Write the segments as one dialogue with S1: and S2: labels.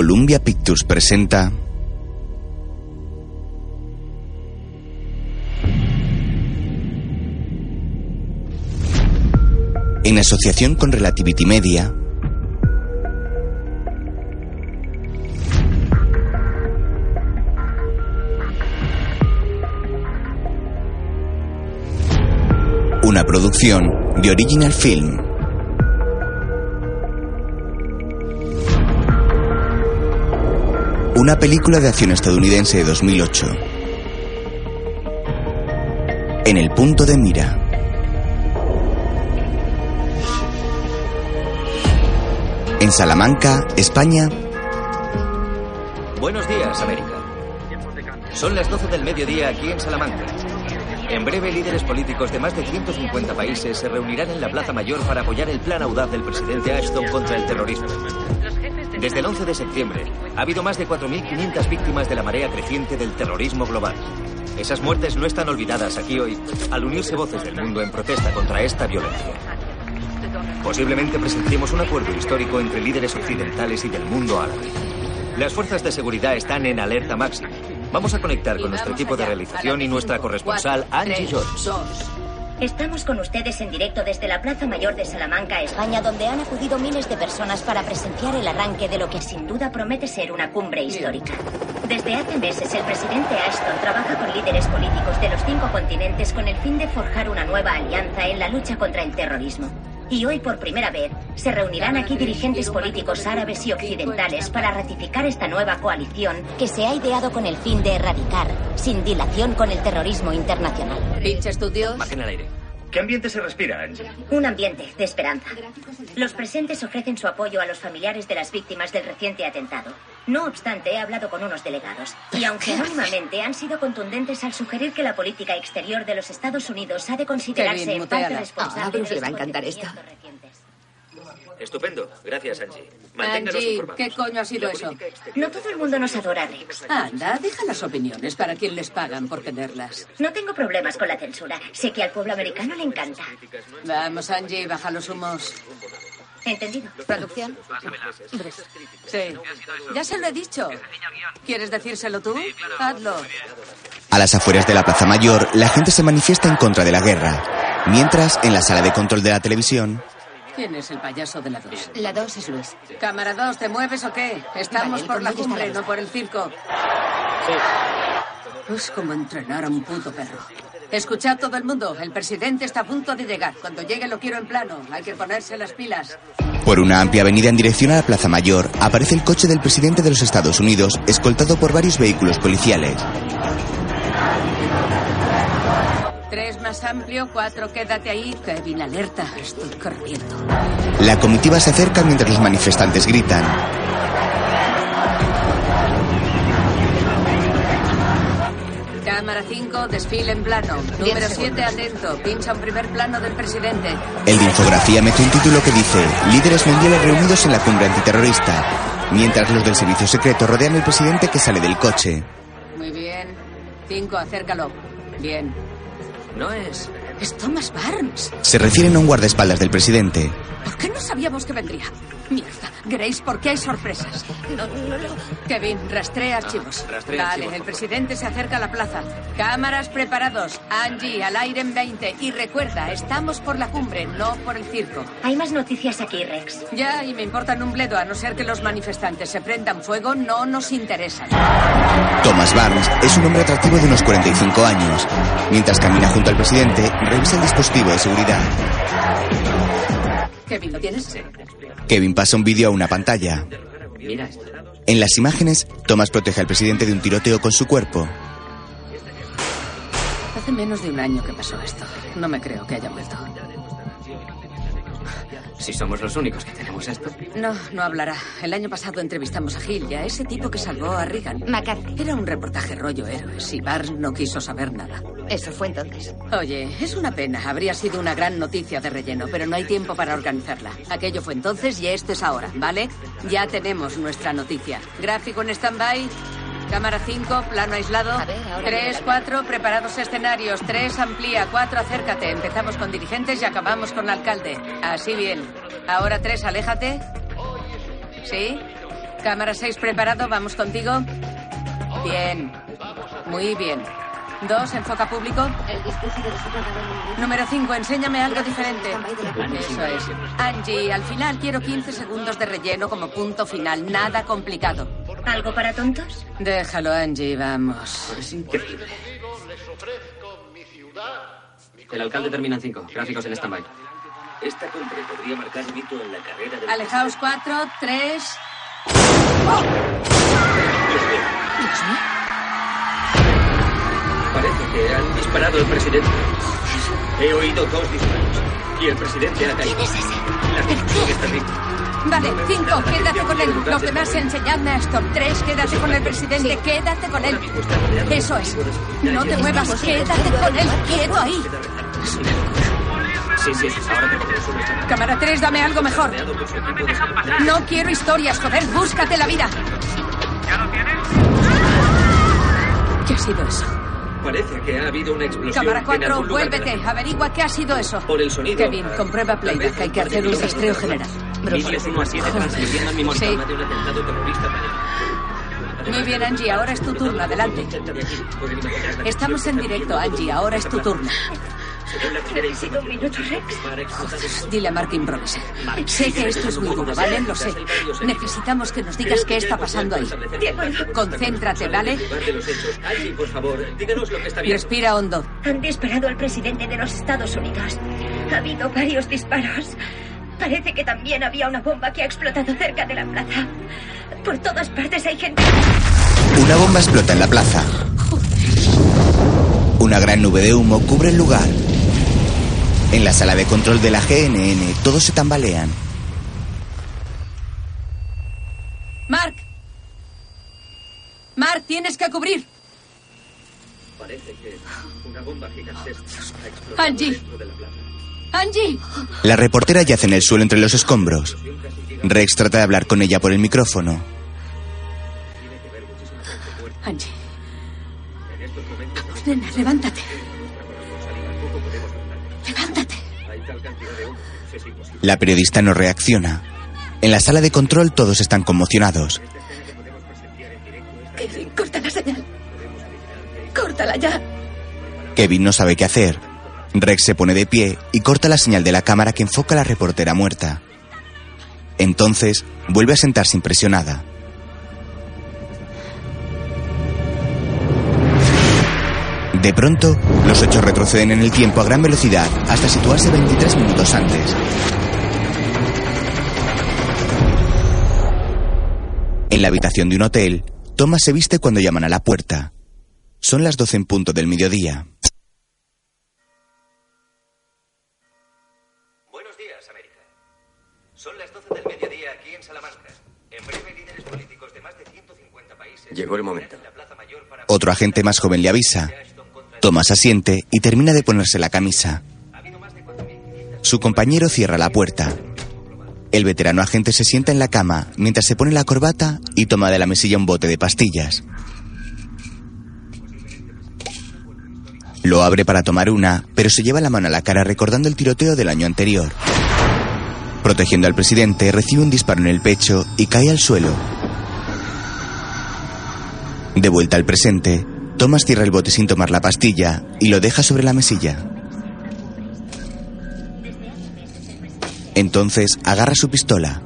S1: Columbia Pictures presenta En asociación con Relativity Media Una producción de Original Film Una película de acción estadounidense de 2008. En el punto de mira. En Salamanca, España.
S2: Buenos días, América. Son las 12 del mediodía aquí en Salamanca. En breve, líderes políticos de más de 150 países se reunirán en la Plaza Mayor para apoyar el plan audaz del presidente Ashton contra el terrorismo. Desde el 11 de septiembre, ha habido más de 4.500 víctimas de la marea creciente del terrorismo global. Esas muertes no están olvidadas aquí hoy al unirse voces del mundo en protesta contra esta violencia. Posiblemente presenciemos un acuerdo histórico entre líderes occidentales y del mundo árabe. Las fuerzas de seguridad están en alerta máxima. Vamos a conectar con nuestro equipo de realización y nuestra corresponsal Angie Jones.
S3: Estamos con ustedes en directo desde la Plaza Mayor de Salamanca, España, donde han acudido miles de personas para presenciar el arranque de lo que sin duda promete ser una cumbre histórica. Desde hace meses, el presidente Ashton trabaja con líderes políticos de los cinco continentes con el fin de forjar una nueva alianza en la lucha contra el terrorismo. Y hoy, por primera vez, se reunirán aquí dirigentes políticos árabes y occidentales para ratificar esta nueva coalición que se ha ideado con el fin de erradicar, sin dilación, con el terrorismo internacional.
S4: ¿Pinche estudios?
S2: Imagen al aire. ¿Qué ambiente se respira, Angie?
S3: Un ambiente de esperanza. Los presentes ofrecen su apoyo a los familiares de las víctimas del reciente atentado. No obstante, he hablado con unos delegados y aunque anónimamente han sido contundentes al sugerir que la política exterior de los Estados Unidos ha de considerarse
S4: Kevin,
S3: en parte responsable
S4: Ah, a Bruce
S3: de
S4: le va a
S3: los
S4: encantar esto.
S3: recientes.
S2: Estupendo. Gracias, Angie. Manténganos
S4: Angie,
S2: informados.
S4: ¿qué coño ha sido eso?
S3: No todo el mundo nos adora, Rex.
S4: Anda, deja las opiniones para quien les pagan por tenerlas.
S3: No tengo problemas con la censura. Sé que al pueblo americano le encanta.
S4: Vamos, Angie, baja los humos.
S3: ¿Entendido?
S4: ¿Producción? Sí. Ya se lo he dicho. ¿Quieres decírselo tú? Hazlo.
S1: A las afueras de la Plaza Mayor, la gente se manifiesta en contra de la guerra. Mientras, en la sala de control de la televisión,
S4: ¿Quién es el payaso de la 2?
S5: La 2 es Luis.
S4: Cámara 2, ¿te mueves o qué? Estamos
S5: Vale,
S4: por la cumbre,
S5: listo.
S4: no por el circo. Es como entrenar a un puto perro. Escuchad todo el mundo, el presidente está a punto de llegar. Cuando llegue lo quiero en plano. Hay que ponerse las pilas.
S1: por una amplia avenida en dirección a la Plaza Mayor, aparece el coche del presidente de los Estados Unidos, escoltado por varios vehículos policiales.
S4: Tres más amplio, cuatro, quédate ahí. Kevin, alerta, estoy corriendo.
S1: La comitiva se acerca mientras los manifestantes gritan.
S4: Cámara 5, desfile en plano. Número 7, atento. Pincha un primer plano del presidente.
S1: El de infografía mete un título que dice Líderes mundiales reunidos en la cumbre antiterrorista, mientras los del servicio secreto rodean al presidente que sale del coche.
S4: Muy bien. 5, acércalo. Bien.
S2: No es...
S4: Es Thomas Barnes.
S1: Se refieren a un guardaespaldas del presidente.
S4: ¿Por qué no sabíamos que vendría? Mierda. Grace, ¿por qué hay sorpresas?
S5: No, no, no.
S4: Kevin, rastrea archivos.
S2: rastrea
S4: vale,
S2: archivos,
S4: el presidente se acerca a la plaza. Cámaras preparados. Angie, al aire en 20. Y recuerda, estamos por la cumbre, no por el circo.
S3: Hay más noticias aquí, Rex.
S4: Ya, y me importan un bledo, a no ser que los manifestantes se prendan fuego, no nos interesan.
S1: Thomas Barnes es un hombre atractivo de unos 45 años. Mientras camina junto al presidente, revisa el dispositivo de seguridad.
S4: Kevin, ¿lo tienes?
S1: Kevin pasa un vídeo a una pantalla.
S2: Mira esto.
S1: En las imágenes, Thomas protege al presidente de un tiroteo con su cuerpo.
S4: Hace menos de un año que pasó esto. No me creo que haya vuelto.
S2: Si somos los únicos que tenemos esto.
S4: No, no hablará. El año pasado entrevistamos a Gil y a ese tipo que salvó a Reagan.
S5: McCarthy.
S4: Era un reportaje rollo héroes y Barnes no quiso saber nada.
S5: Eso fue entonces.
S4: Oye, es una pena. Habría sido una gran noticia de relleno, pero no hay tiempo para organizarla. Aquello fue entonces y esto es ahora, ¿vale? Ya tenemos nuestra noticia. Gráfico en stand-by. Cámara 5, plano aislado.
S5: A ver, ahora
S4: 3,
S5: viene la-
S4: 4, preparados escenarios. 3, amplía. 4, acércate. Empezamos con dirigentes y acabamos con alcalde. Así bien. Ahora 3, aléjate. ¿Sí? Cámara 6 preparado, vamos contigo. Bien. Muy bien. Dos, enfoca público. Número 5, enséñame algo diferente. Eso es. Angie, al final quiero 15 segundos de relleno como punto final. Nada complicado.
S3: ¿Algo para tontos?
S4: Déjalo, Angie, vamos.
S2: Es increíble. El alcalde termina en 5. Gráficos en stand-by. Esta cumbre podría marcar un hito en la carrera del...
S4: Alejaos 4, 3.
S2: Parece que han disparado al presidente. He oído dos disparos. Y el presidente ha caído. La situación es terrible.
S4: Vale, 5, quédate con él. Los demás enseñadme a esto. 3, quédate con el presidente. Quédate con él. Eso es. No te muevas. Quédate con él. Quieto ahí.
S2: Sí, sí, sí. Ahora esta
S4: Cámara 3, dame algo mejor. No quiero historias, joder. Búscate la vida. ¿Qué ha sido eso?
S2: Parece que ha habido una explosión.
S4: Cámara
S2: en
S4: 4,
S2: algún lugar de la
S4: vuélvete. Averigua qué ha sido eso.
S2: Por el sonido.
S4: Kevin, comprueba playback. Hay que hacer un rastreo general.
S2: Vídeos 1 a 7 transmitiendo en mi monitor
S4: Sí.
S2: de un atentado terrorista planeado.
S4: Muy bien, Angie. Ahora es tu turno. Adelante. Estamos en directo, Angie. Ahora es tu turno.
S3: Necesito un minuto, Rex.
S4: Dile a Mark improvise. Sé que esto es muy duro, ¿vale? Lo sé. Necesitamos que nos digas qué está pasando ahí. Concéntrate, ¿vale? Respira hondo.
S3: Han disparado al presidente de los Estados Unidos. Ha habido varios disparos. Parece que también había una bomba que ha explotado cerca de la plaza. Por todas partes hay gente.
S1: Una bomba explota en la plaza. Una gran nube de humo cubre el lugar. En la sala de control de la GNN todos se tambalean.
S4: Mark. Mark, tienes que cubrir.
S2: Parece que una bomba gigantesca ha explotado
S4: Angie.
S2: dentro de la plaza.
S4: Angie.
S1: La reportera yace en el suelo entre los escombros. Rex trata de hablar con ella por el micrófono.
S4: Angie. Nena, levántate. Levántate.
S1: La periodista no reacciona. En la sala de control todos están conmocionados.
S5: Kevin, corta la señal. Córtala ya.
S1: Kevin no sabe qué hacer. Rex se pone de pie y corta la señal de la cámara que enfoca a la reportera muerta. Entonces vuelve a sentarse impresionada. De pronto, los hechos retroceden en el tiempo a gran velocidad hasta situarse 23 minutos antes. En la habitación de un hotel, Thomas se viste cuando llaman a la puerta. Son las 12 en punto del mediodía.
S6: Llegó el momento.
S1: Otro agente más joven le avisa. Thomas asiente y termina de ponerse la camisa. Su compañero cierra la puerta. El veterano agente se sienta en la cama mientras se pone la corbata y toma de la mesilla un bote de pastillas. Lo abre para tomar una, pero se lleva la mano a la cara recordando el tiroteo del año anterior. Protegiendo al presidente, recibe un disparo en el pecho y cae al suelo. De vuelta al presente, Thomas cierra el bote sin tomar la pastilla y lo deja sobre la mesilla. Entonces agarra su pistola.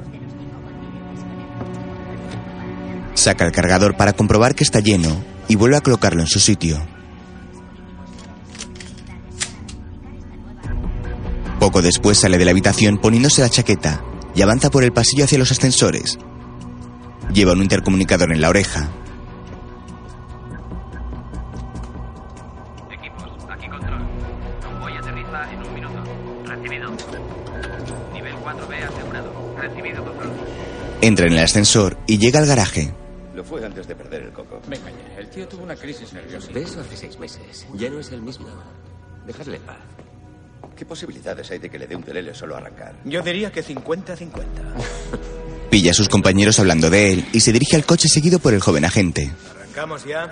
S1: Saca el cargador para comprobar que está lleno y vuelve a colocarlo en su sitio. Poco después sale de la habitación poniéndose la chaqueta y avanza por el pasillo hacia los ascensores. Lleva un intercomunicador en la oreja. Entra en el ascensor y llega al garaje.
S6: Lo fue antes de perder el coco.
S7: Me engañé. El tío tuvo una crisis nerviosa.
S6: De eso hace seis meses. Ya no es el mismo. Dejadle en paz. ¿Qué posibilidades hay de que le dé un pelele solo a arrancar?
S7: Yo diría que 50-50.
S1: Pilla a sus compañeros hablando de él y se dirige al coche seguido por el joven agente.
S7: ¿Arrancamos ya?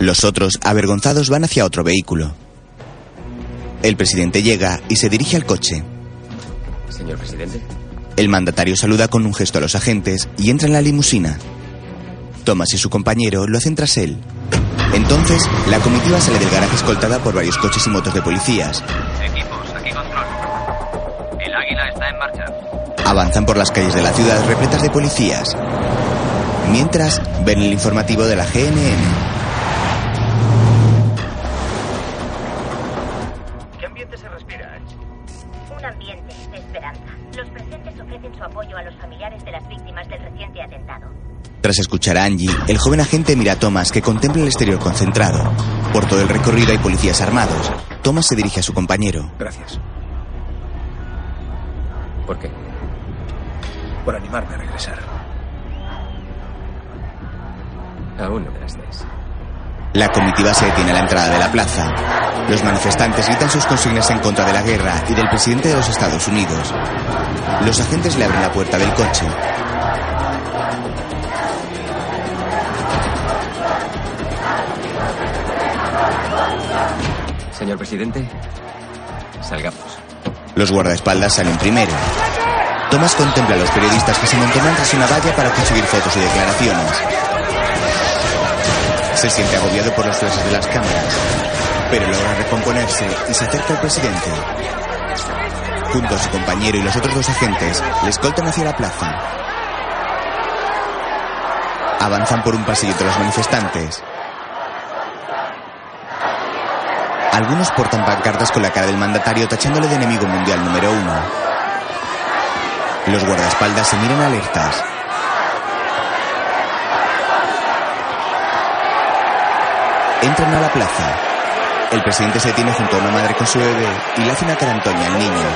S1: Los otros, avergonzados, van hacia otro vehículo. El presidente llega y se dirige al coche.
S6: Señor presidente.
S1: El mandatario saluda con un gesto a los agentes y entra en la limusina. Thomas y su compañero lo hacen tras él. Entonces, la comitiva sale del garaje escoltada por varios coches y motos de policías.
S8: Equipos, aquí control. El águila está en marcha.
S1: Avanzan por las calles de la ciudad repletas de policías. Mientras, ven el informativo de la GNN. Tras escuchar a Angie, el joven agente mira a Thomas que contempla el exterior concentrado. Por todo el recorrido hay policías armados. Thomas se dirige a su compañero.
S7: Gracias.
S2: ¿Por qué?
S7: Por animarme a regresar.
S2: Aún no me las des.
S1: La comitiva se detiene a la entrada de la plaza. Los manifestantes gritan sus consignas en contra de la guerra y del presidente de los Estados Unidos. Los agentes le abren la puerta del coche.
S2: Señor presidente, salgamos.
S1: Los guardaespaldas salen primero. Thomas contempla a los periodistas que se montan tras una valla para conseguir fotos y declaraciones. Se siente agobiado por los flashes de las cámaras, pero logra recomponerse y se acerca al presidente. Junto a su compañero y los otros dos agentes, le escoltan hacia la plaza. Avanzan por un pasillo de los manifestantes. Algunos portan pancartas con la cara del mandatario tachándole de enemigo mundial número uno. Los guardaespaldas se miran alertas. Entran a la plaza. El presidente se detiene junto a una madre con su bebé y le hace una cara Antonia al niño.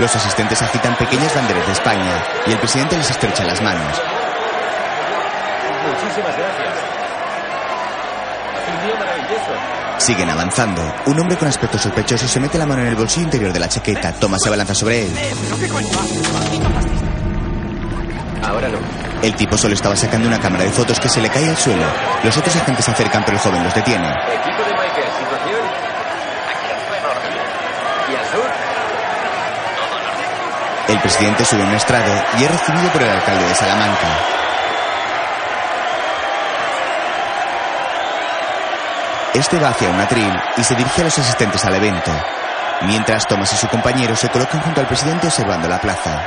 S1: Los asistentes agitan pequeñas banderas de España y el presidente les estrecha las manos.
S7: Muchísimas gracias.
S1: Siguen avanzando. Un hombre con aspecto sospechoso se mete la mano en el bolsillo interior de la chaqueta. Thomas se abalanza sobre él.
S2: Ahora no.
S1: El tipo solo estaba sacando una cámara de fotos que se le cae al suelo. Los otros agentes se acercan, pero el joven los detiene.
S2: Equipo de Michael, situación. ¿Y al sur?
S1: El presidente sube a un estrado y es recibido por el alcalde de Salamanca. Este va hacia un atril y se dirige a los asistentes al evento. Mientras Thomas y su compañero se colocan junto al presidente observando la plaza.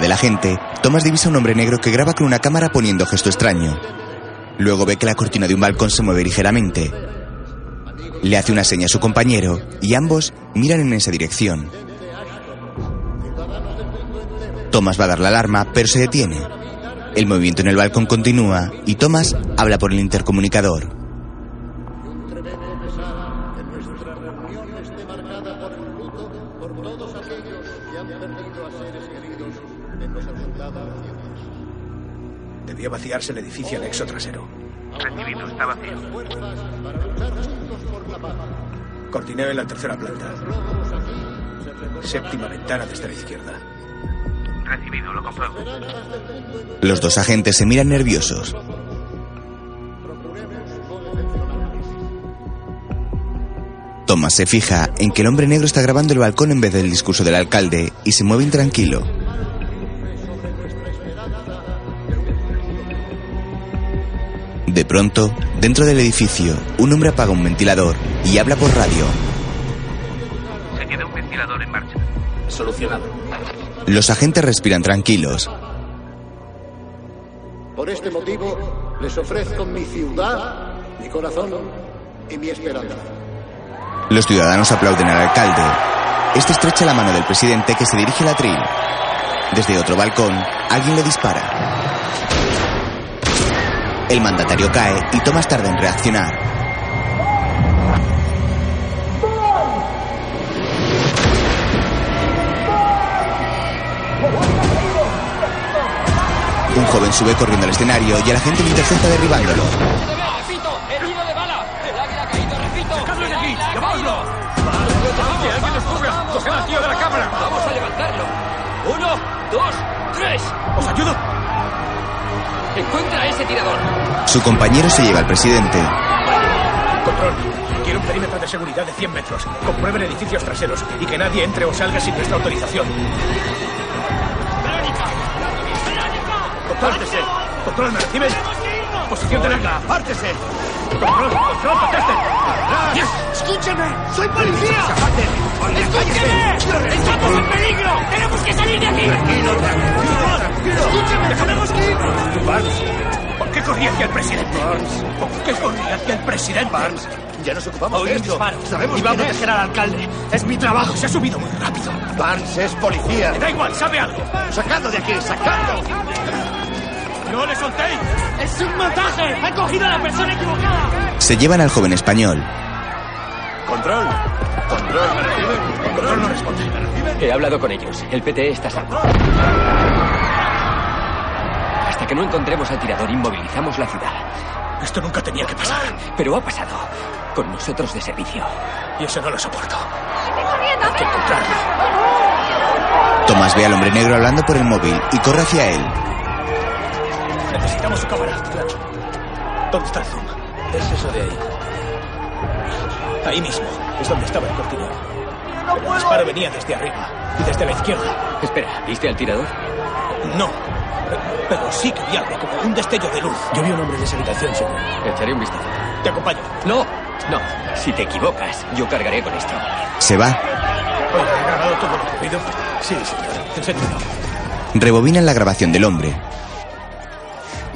S1: De la gente, Thomas divisa un hombre negro que graba con una cámara poniendo gesto extraño. Luego ve que la cortina de un balcón se mueve ligeramente. Le hace una seña a su compañero y ambos miran en esa dirección. Thomas va a dar la alarma, pero se detiene. El movimiento en el balcón continúa y Thomas habla por el intercomunicador.
S7: Vaciarse el edificio anexo trasero.
S8: Recibido, está vacío.
S7: Cortineo en la tercera planta. Séptima ventana desde la izquierda.
S8: Recibido, lo compruebo.
S1: Los dos agentes se miran nerviosos. Thomas se fija en que el hombre negro está grabando el balcón en vez del discurso del alcalde y se mueve intranquilo. De pronto, dentro del edificio, un hombre apaga un ventilador y habla por radio.
S8: Se queda un ventilador en marcha.
S7: Solucionado.
S1: Los agentes respiran tranquilos.
S9: Por este motivo, les ofrezco mi ciudad, mi corazón y mi esperanza.
S1: Los ciudadanos aplauden al alcalde. Este estrecha la mano del presidente que se dirige al atril. Desde otro balcón, alguien le dispara. El mandatario cae y Thomas tarda en reaccionar. Un joven sube corriendo al escenario y el agente lo intercepta derribándolo.
S7: la!
S2: Vamos a levantarlo. Uno, dos, tres.
S7: ¿Os ayudo?
S2: Encuentra a ese tirador.
S1: Su compañero se lleva al presidente.
S7: Control. Quiero un perímetro de seguridad de 100 metros. Comprueben edificios traseros y que nadie entre o salga sin nuestra autorización. ¡Compártese! ¡Control, me reciben! ¡Posición de la ¡Apártese! ¡Control, control, contesten!
S10: ¡Escúcheme! ¡Soy policía! ¡Escúcheme! ¡Estamos en peligro! ¡Tenemos que salir de aquí!
S7: Tranquilo, tranquilo.
S10: ¡Escúcheme! ¡Tenemos que ir!
S7: Barnes, ¿por qué corría hacia el presidente? Barnes, ¿por qué corría hacia el presidente? Barnes,
S6: ya nos ocupamos
S7: Oí
S6: de esto. Sabemos
S7: Iba a
S6: quién es.
S7: proteger al alcalde. Es mi trabajo. Se ha subido muy rápido.
S6: Barnes es policía.
S7: Me da igual, sabe algo.
S6: Sacadlo de aquí, sacadlo.
S7: ¡No le soltéis!
S10: ¡Es un montaje! ¡Ha cogido a la persona equivocada!
S1: Se llevan al joven español.
S6: Control. Control, ¿me reciben?
S7: Control no responde.
S2: He hablado con ellos. El PTE está salvo. Hasta que no encontremos al tirador, inmovilizamos la ciudad.
S7: Esto nunca tenía que pasar.
S2: Pero ha pasado. Con nosotros de servicio.
S7: Y eso no lo soporto. Hay que encontrarlo.
S1: Tomás ve al hombre negro hablando por el móvil y corre hacia él.
S7: Necesitamos su cámara. ¿Dónde está el zoom?
S6: Es eso de ahí.
S7: Ahí mismo. Es donde estaba el cortinón. El disparo venía desde arriba y desde la izquierda.
S2: Espera, ¿viste al tirador?
S7: No. Pero sí que vi algo, como un destello de luz.
S6: Yo vi un hombre en esa habitación, señor.
S2: Echaré un vistazo.
S7: Te acompaño.
S2: No, no. Si te equivocas, yo cargaré con esto.
S1: Se va.
S7: Oye, ¿ha grabado todo lo ocurrido? Sí, señor. Enséñalo.
S1: Rebobinan la grabación del hombre.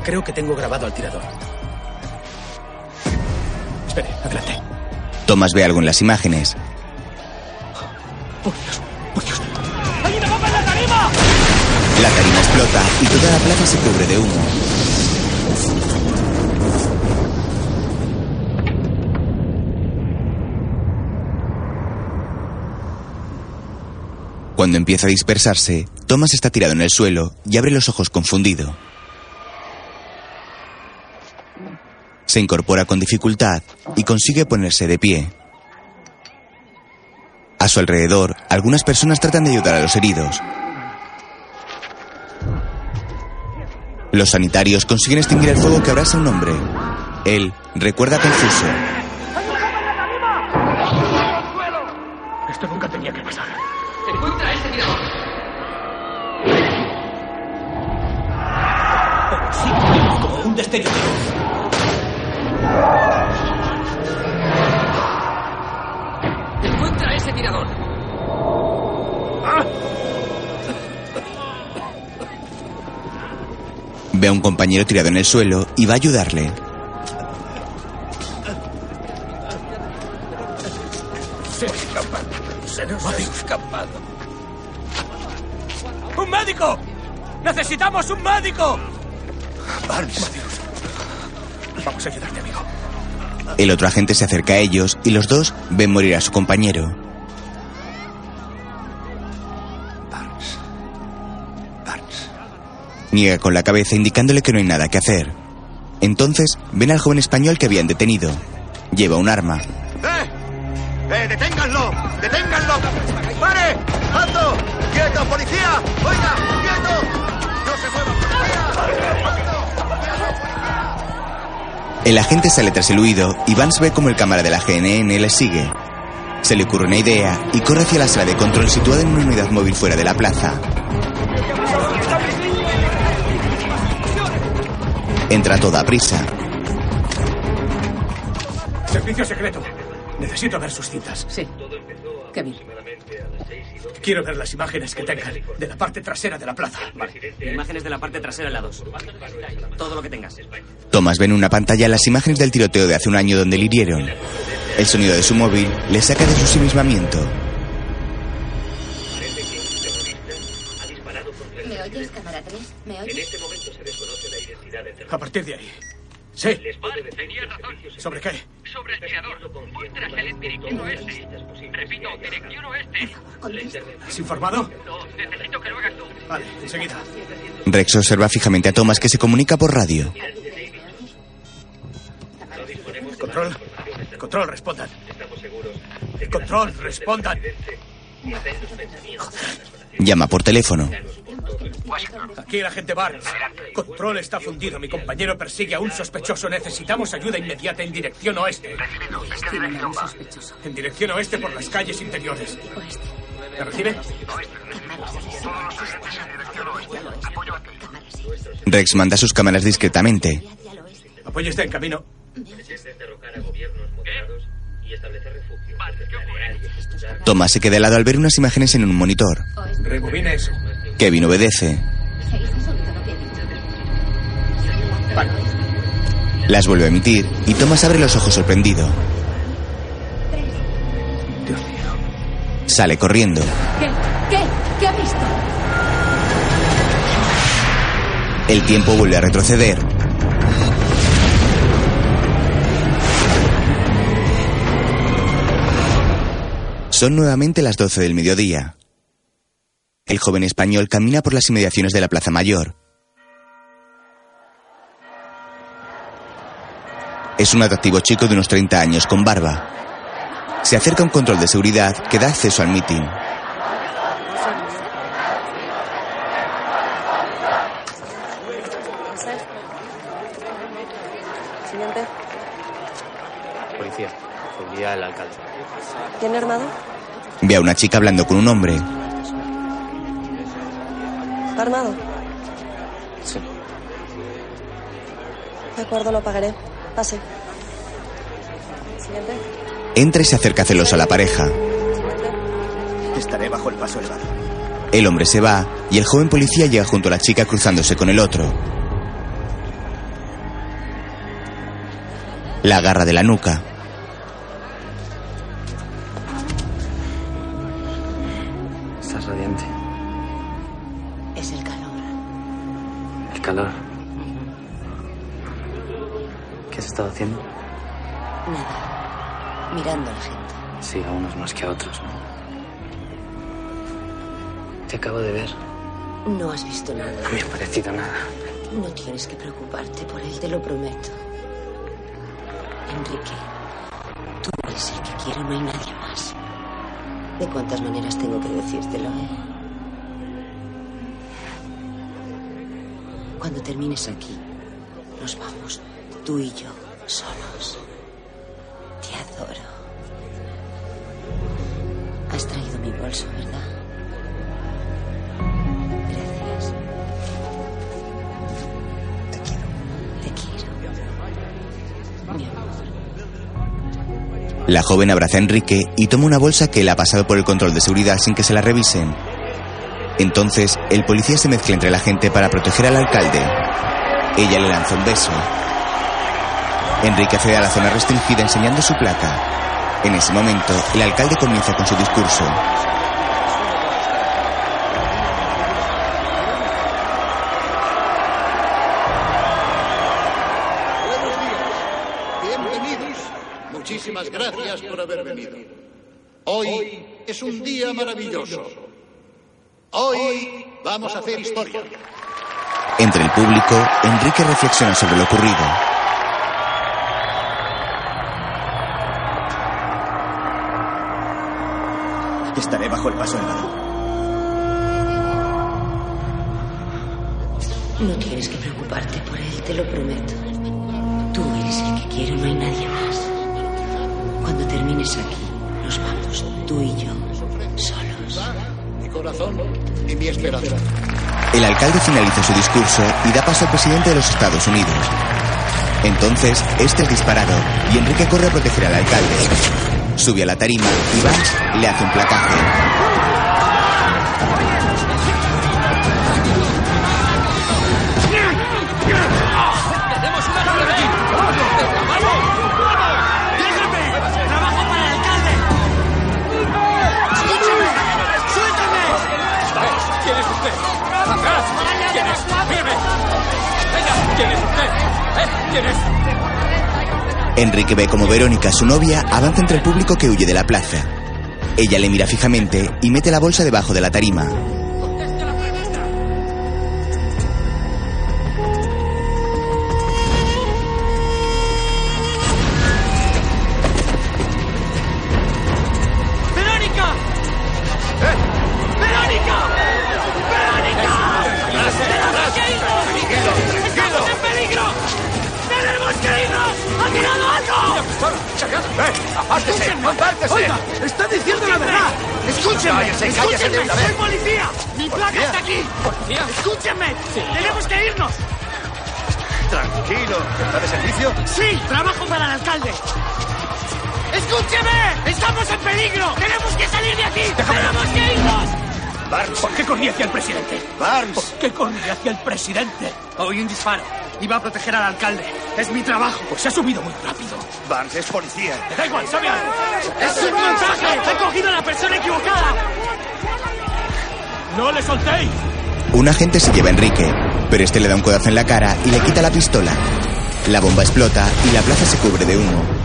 S7: Creo que tengo grabado al tirador. Espere, adelante.
S1: Tomás ve algo en las imágenes.
S7: Por Dios, por Dios.
S10: ¡Hay una bomba en la tarima!
S1: La tarima explota y toda la plaza se cubre de humo. Cuando empieza a dispersarse, Thomas está tirado en el suelo y abre los ojos confundido. Se incorpora con dificultad y consigue ponerse de pie. A su alrededor, algunas personas tratan de ayudar a los heridos. Los sanitarios consiguen extinguir el fuego que abrasa a un hombre. Él recuerda confuso.
S7: Esto nunca tenía que pasar.
S2: Encuentra a ese tirador.
S7: Pero sí como un destello de luz.
S2: Encuentra a ese tirador.
S1: Ve a un compañero tirado en el suelo y va a ayudarle.
S7: Se ha escapado. Se nos ha escapado. ¡Un médico! ¡Necesitamos un médico!
S6: Barnes.
S7: Vamos a ayudarte, amigo.
S1: El otro agente se acerca a ellos y los dos ven morir a su compañero.
S6: Barnes. Barnes.
S1: Niega con la cabeza indicándole que no hay nada que hacer. Entonces ven al joven español que habían detenido. Lleva un arma.
S6: ¡Eh! ¡Eh, deténganlo! ¡Deténganlo! ¡Pare! ¡Alto! ¡Quieto, policía! ¡Oiga! ¡Quieto!
S1: El agente sale tras el huido y Vance ve como el cámara de la GNN le sigue. Se le ocurre una idea y corre hacia la sala de control situada en una unidad móvil fuera de la plaza. Entra a toda prisa.
S7: Servicio secreto. Necesito ver sus cintas.
S4: Sí. Qué bien.
S7: Quiero ver las imágenes que tengan de la parte trasera de la plaza.
S8: Imágenes de la parte trasera en la 2. Todo lo que tengas.
S1: Thomas ve en una pantalla las imágenes del tiroteo de hace un año donde le hirieron. El sonido de su móvil le saca de su ensimismamiento.
S3: ¿Me oyes, cámara 3? ¿Me oyes?
S7: A partir de ahí. Sí.
S8: Tenía razón.
S7: ¿Sobre qué?
S8: Sobre el tirador. Voy tras en dirección oeste. Repito, dirección oeste.
S7: ¿Has informado?
S8: No, necesito que lo hagas tú.
S7: Vale, enseguida.
S1: Rex observa fijamente a Thomas que se comunica por radio.
S7: Control. Control, respondan. Control, respondan.
S1: Llama por teléfono.
S7: Aquí el agente Barnes. Control está fundido. Mi compañero persigue a un sospechoso. Necesitamos ayuda inmediata en dirección oeste. En dirección oeste por las calles interiores. ¿Me recibe?
S1: Rex manda sus cámaras discretamente.
S7: Apoyo está en camino.
S1: Thomas se queda helado al ver unas imágenes en un monitor.
S7: Rebobina eso.
S1: Kevin obedece. Las vuelve a emitir y Thomas abre los ojos sorprendido. Sale corriendo.
S4: ¿Qué? ¿Qué? ¿Qué ha visto?
S1: El tiempo vuelve a retroceder. Son nuevamente las 12 del mediodía. El joven español camina por las inmediaciones de la Plaza Mayor. Es un atractivo chico de unos 30 años con barba. Se acerca un control de seguridad que da acceso al mitin.
S11: Siguiente.
S12: Policía, envía el alcalde.
S11: ¿Tiene armado?
S1: Ve a una chica hablando con un hombre.
S11: ¿Está armado?
S12: Sí.
S11: De acuerdo, lo pagaré. Pase. Siguiente.
S1: Entra y se acerca celoso a la pareja.
S13: Estaré bajo el paso elevado.
S1: El hombre se va y el joven policía llega junto a la chica cruzándose con el otro. La agarra de la nuca.
S14: Calor.
S12: ¿Qué has estado haciendo?
S14: Nada. Mirando a la gente.
S12: Sí, a unos más que a otros, ¿no? Te acabo de ver.
S14: No has visto nada.
S12: No me ha parecido nada.
S14: No tienes que preocuparte por él, te lo prometo. Enrique, tú eres el que quiero, no hay nadie más. ¿De cuántas maneras tengo que decírtelo, eh? Cuando termines aquí, nos vamos, tú y yo, solos. Te adoro. Has traído mi bolso, ¿verdad? Gracias. Te quiero. Te quiero. Mi.
S1: La joven abraza a Enrique y toma una bolsa que él ha pasado por el control de seguridad sin que se la revisen. Entonces, el policía se mezcla entre la gente para proteger al alcalde. Ella le lanza un beso. Enrique accede a la zona restringida enseñando su placa. En ese momento, el alcalde comienza con su discurso.
S9: Buenos días. Bienvenidos. Muchísimas gracias por haber venido. Hoy es un día maravilloso. Hoy vamos a hacer historia.
S1: Entre el público, Enrique reflexiona sobre lo ocurrido.
S13: Estaré bajo el paso elevado.
S14: No tienes que preocuparte por él, te lo prometo. Tú eres el que quiero, no hay nadie más. Cuando termines aquí, nos vamos, tú y yo,
S9: corazón y mi esperanza.
S1: El alcalde finaliza su discurso y da paso al presidente de los Estados Unidos. Entonces, este es disparado y Enrique corre a proteger al alcalde. Sube a la tarima y Vance le hace un placaje. Enrique ve como Verónica, su novia, avanza entre el público que huye de la plaza. Ella le mira fijamente y mete la bolsa debajo de la tarima.
S6: Apártese! ¡Apártese!
S10: Oiga, está diciendo la verdad. Escúchenme,
S6: Cállese, cállese de
S10: escúchenme, soy policía. Mi placa
S6: ¿Policía?
S10: está aquí. Policía. Escúchenme, tenemos que irnos.
S6: Tranquilo. ¿Está de servicio?
S10: Sí, trabajo para el alcalde. ¡Escúcheme! ¡Estamos en peligro! ¡Tenemos que salir de aquí! ¡Tenemos que irnos!
S7: Barnes. ¿Por qué corrí hacia el presidente?
S6: Barnes.
S7: ¿Por qué corrí hacia el presidente?
S10: Oí un disparo. Iba a proteger al alcalde. Es mi trabajo.
S7: Pues se ha subido muy rápido.
S6: Barnes es policía.
S7: Me da igual, ¿sabe algo?
S10: ¡Es un montaje! ¡He cogido a la persona equivocada!
S7: ¡No le soltéis!
S1: Un agente se lleva a Enrique, pero este le da un codazo en la cara y le quita la pistola. La bomba explota y la plaza se cubre de humo.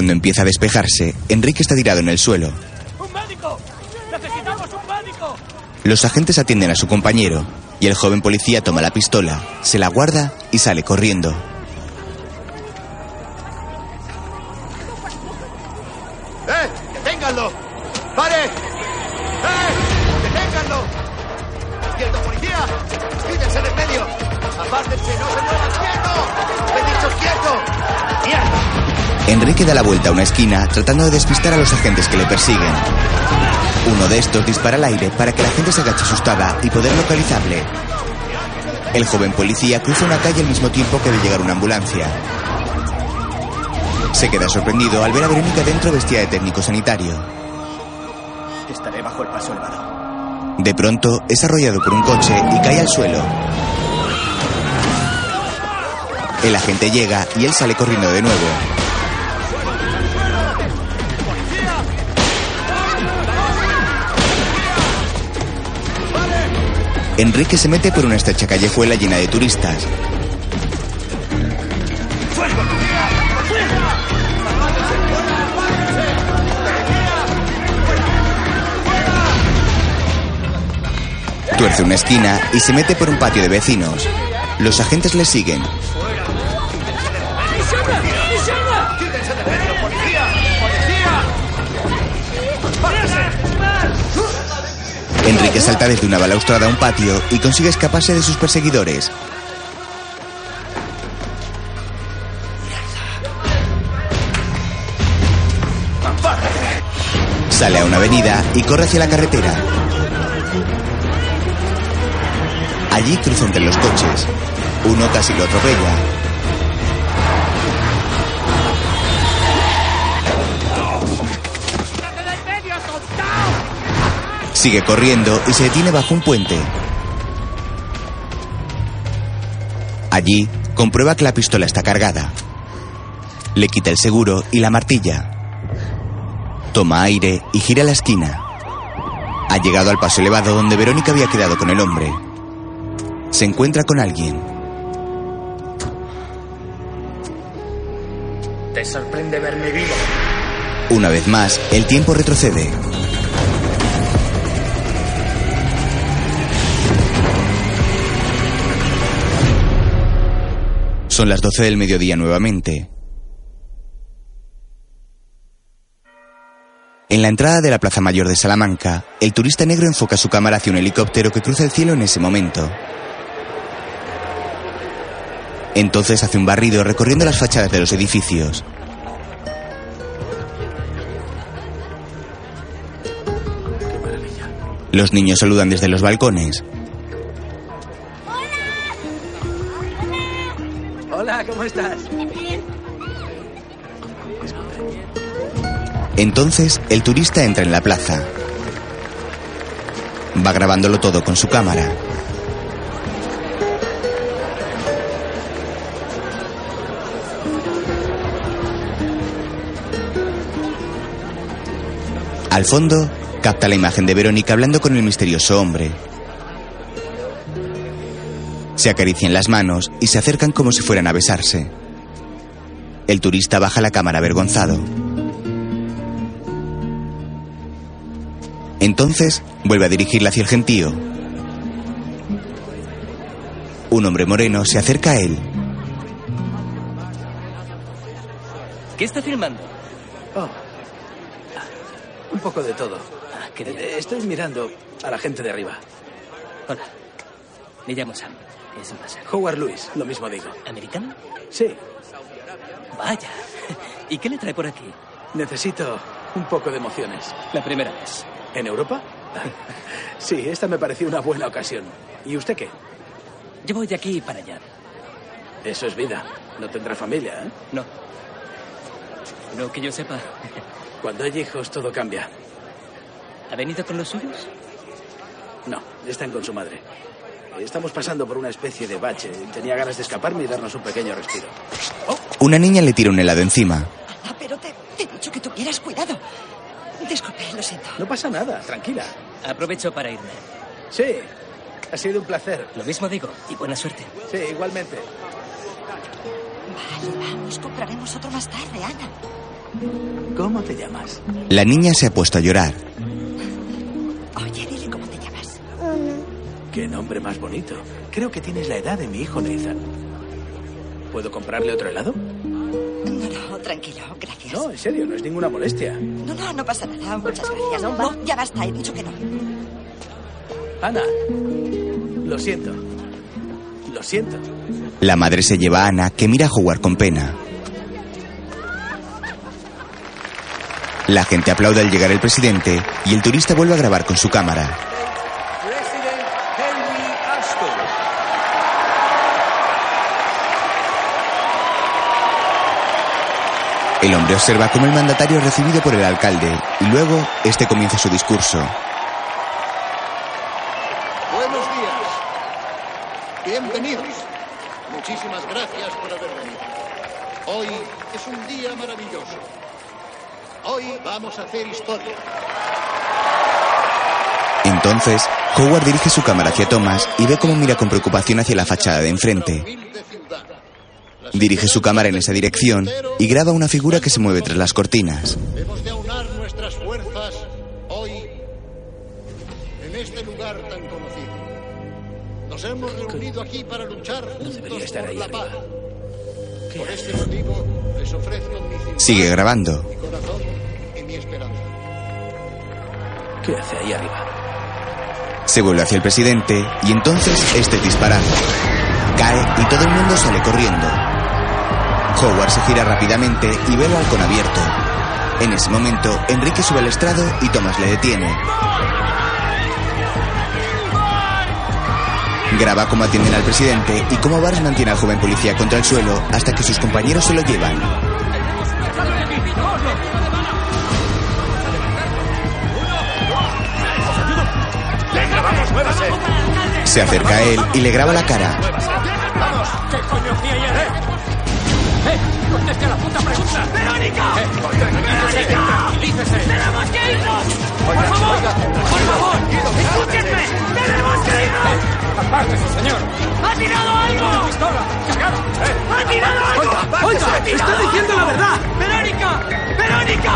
S1: Cuando empieza a despejarse, Enrique está tirado en el suelo.
S7: ¡Un médico! ¡Necesitamos un médico!
S1: Los agentes atienden a su compañero y el joven policía toma la pistola, se la guarda y sale corriendo. A una esquina tratando de despistar a los agentes que le persiguen. Uno de estos dispara al aire para que la gente se agache asustada y poder localizarle. El joven policía cruza una calle al mismo tiempo que de llegar una ambulancia. Se queda sorprendido al ver a Verónica dentro vestida de técnico sanitario.
S15: Estaré bajo el paso elevado.
S1: De pronto es arrollado por un coche y cae al suelo. El agente llega y él sale corriendo de nuevo. Enrique se mete por una estrecha callejuela llena de turistas. Tuerce una esquina y se mete por un patio de vecinos. Los agentes le siguen. Enrique salta desde una balaustrada a un patio y consigue escaparse de sus perseguidores. Sale a una avenida y corre hacia la carretera. Allí cruza entre los coches. Uno casi lo atropella. Sigue corriendo y se detiene bajo un puente. Allí comprueba que la pistola está cargada. Le quita el seguro y la martilla. Toma aire y gira la esquina. Ha llegado al paso elevado donde Verónica había quedado con el hombre. Se encuentra con alguien.
S16: ¿Te sorprende verme vivo?
S1: Una vez más, el tiempo retrocede. Son las 12 del mediodía nuevamente. En la entrada de la Plaza Mayor de Salamanca, el turista negro enfoca su cámara hacia un helicóptero que cruza el cielo en ese momento. Entonces hace un barrido recorriendo las fachadas de los edificios. Los niños saludan desde los balcones.
S16: ¿Cómo estás?
S1: Entonces el turista entra en la plaza. Va grabándolo todo con su cámara. Al fondo, capta la imagen de Verónica hablando con el misterioso hombre. Se acarician las manos y se acercan como si fueran a besarse. El turista baja la cámara avergonzado. Entonces vuelve a dirigirla hacia el gentío. Un hombre moreno se acerca a él.
S17: ¿Qué está filmando?
S16: Oh. Un poco de todo. Eh, Estoy mirando a la gente de arriba.
S17: Hola.
S18: Me llamo Sam. Eso.
S7: Howard Lewis, lo mismo digo.
S18: ¿Americano?
S7: Sí.
S18: Vaya. ¿Y qué le trae por aquí?
S7: Necesito un poco de emociones.
S18: La primera vez.
S7: ¿En Europa? Sí, esta me pareció una buena ocasión. ¿Y usted qué?
S18: Yo voy de aquí para allá.
S7: Eso es vida. No tendrá familia, ¿eh?
S18: No. No que yo sepa.
S7: Cuando hay hijos, todo cambia.
S18: ¿Ha venido con los suyos?
S7: No, están con su madre. Estamos pasando por una especie de bache. Tenía ganas de escaparme y darnos un pequeño respiro.
S1: Una niña le tira un helado encima.
S5: Ah, pero te, te he dicho que tuvieras cuidado. Disculpe, lo siento.
S7: No pasa nada, tranquila.
S18: Aprovecho para irme.
S7: Sí, ha sido un placer.
S18: Lo mismo digo, y buena suerte.
S7: Sí, igualmente.
S5: Vale, vamos, compraremos otro más tarde, Ana.
S7: ¿Cómo te llamas?
S1: La niña se ha puesto a llorar.
S5: Oye, dile cómo te llamas.
S7: Qué nombre más bonito. Creo que tienes la edad de mi hijo Nathan. ¿Puedo comprarle otro helado?
S5: No, no, tranquilo, gracias.
S7: No, en serio, no es ninguna molestia.
S5: No, no, no pasa nada. Muchas gracias. No, ya basta, he dicho que no.
S7: Ana, lo siento. Lo siento.
S1: La madre se lleva a Ana, que mira a Howard con pena. La gente aplaude al llegar el presidente y el turista vuelve a grabar con su cámara. El hombre observa cómo el mandatario es recibido por el alcalde y luego este comienza su discurso.
S9: Buenos días. Bienvenidos. Muchísimas gracias por haber venido. Hoy es un día maravilloso. Hoy vamos a hacer historia.
S1: Entonces, Howard dirige su cámara hacia Thomas y ve cómo mira con preocupación hacia la fachada de enfrente. Dirige su cámara en esa dirección y graba una figura que se mueve tras las cortinas.
S9: Hemos de aunar nuestras fuerzas hoy en este lugar tan conocido. Nos hemos reunido aquí para luchar juntos
S7: estar
S9: por
S7: ahí
S9: la paz. Por este motivo les ofrezco mi
S1: Sigue grabando.
S9: mi corazón y mi esperanza.
S7: ¿Qué hace ahí arriba?
S1: Se vuelve hacia el presidente y entonces este es disparado. Cae y todo el mundo sale corriendo. Howard se gira rápidamente y ve el balcón abierto. En ese momento, Enrique sube al estrado y Thomas le detiene. Graba cómo atienden al presidente y cómo Barnes mantiene al joven policía contra el suelo hasta que sus compañeros se lo llevan. Se acerca a él y le graba la cara.
S19: Eh? ¡Eh! ¡Conteste a la puta pregunta! ¡Verónica! ¡Eh! ¡Verónica! ¡Tranquilícese! ¡Tenemos que irnos! ¡Por favor! ¡Por favor! ¡Escúchenme! ¡Tenemos que irnos! ¡Apártese, señor! ¡Ha tirado algo! ¡Pistola! ¡Cargado! ¡Eh! ¡Ha tirado algo!
S20: Oiga, está diciendo la verdad.
S19: ¡Verónica! ¡Verónica!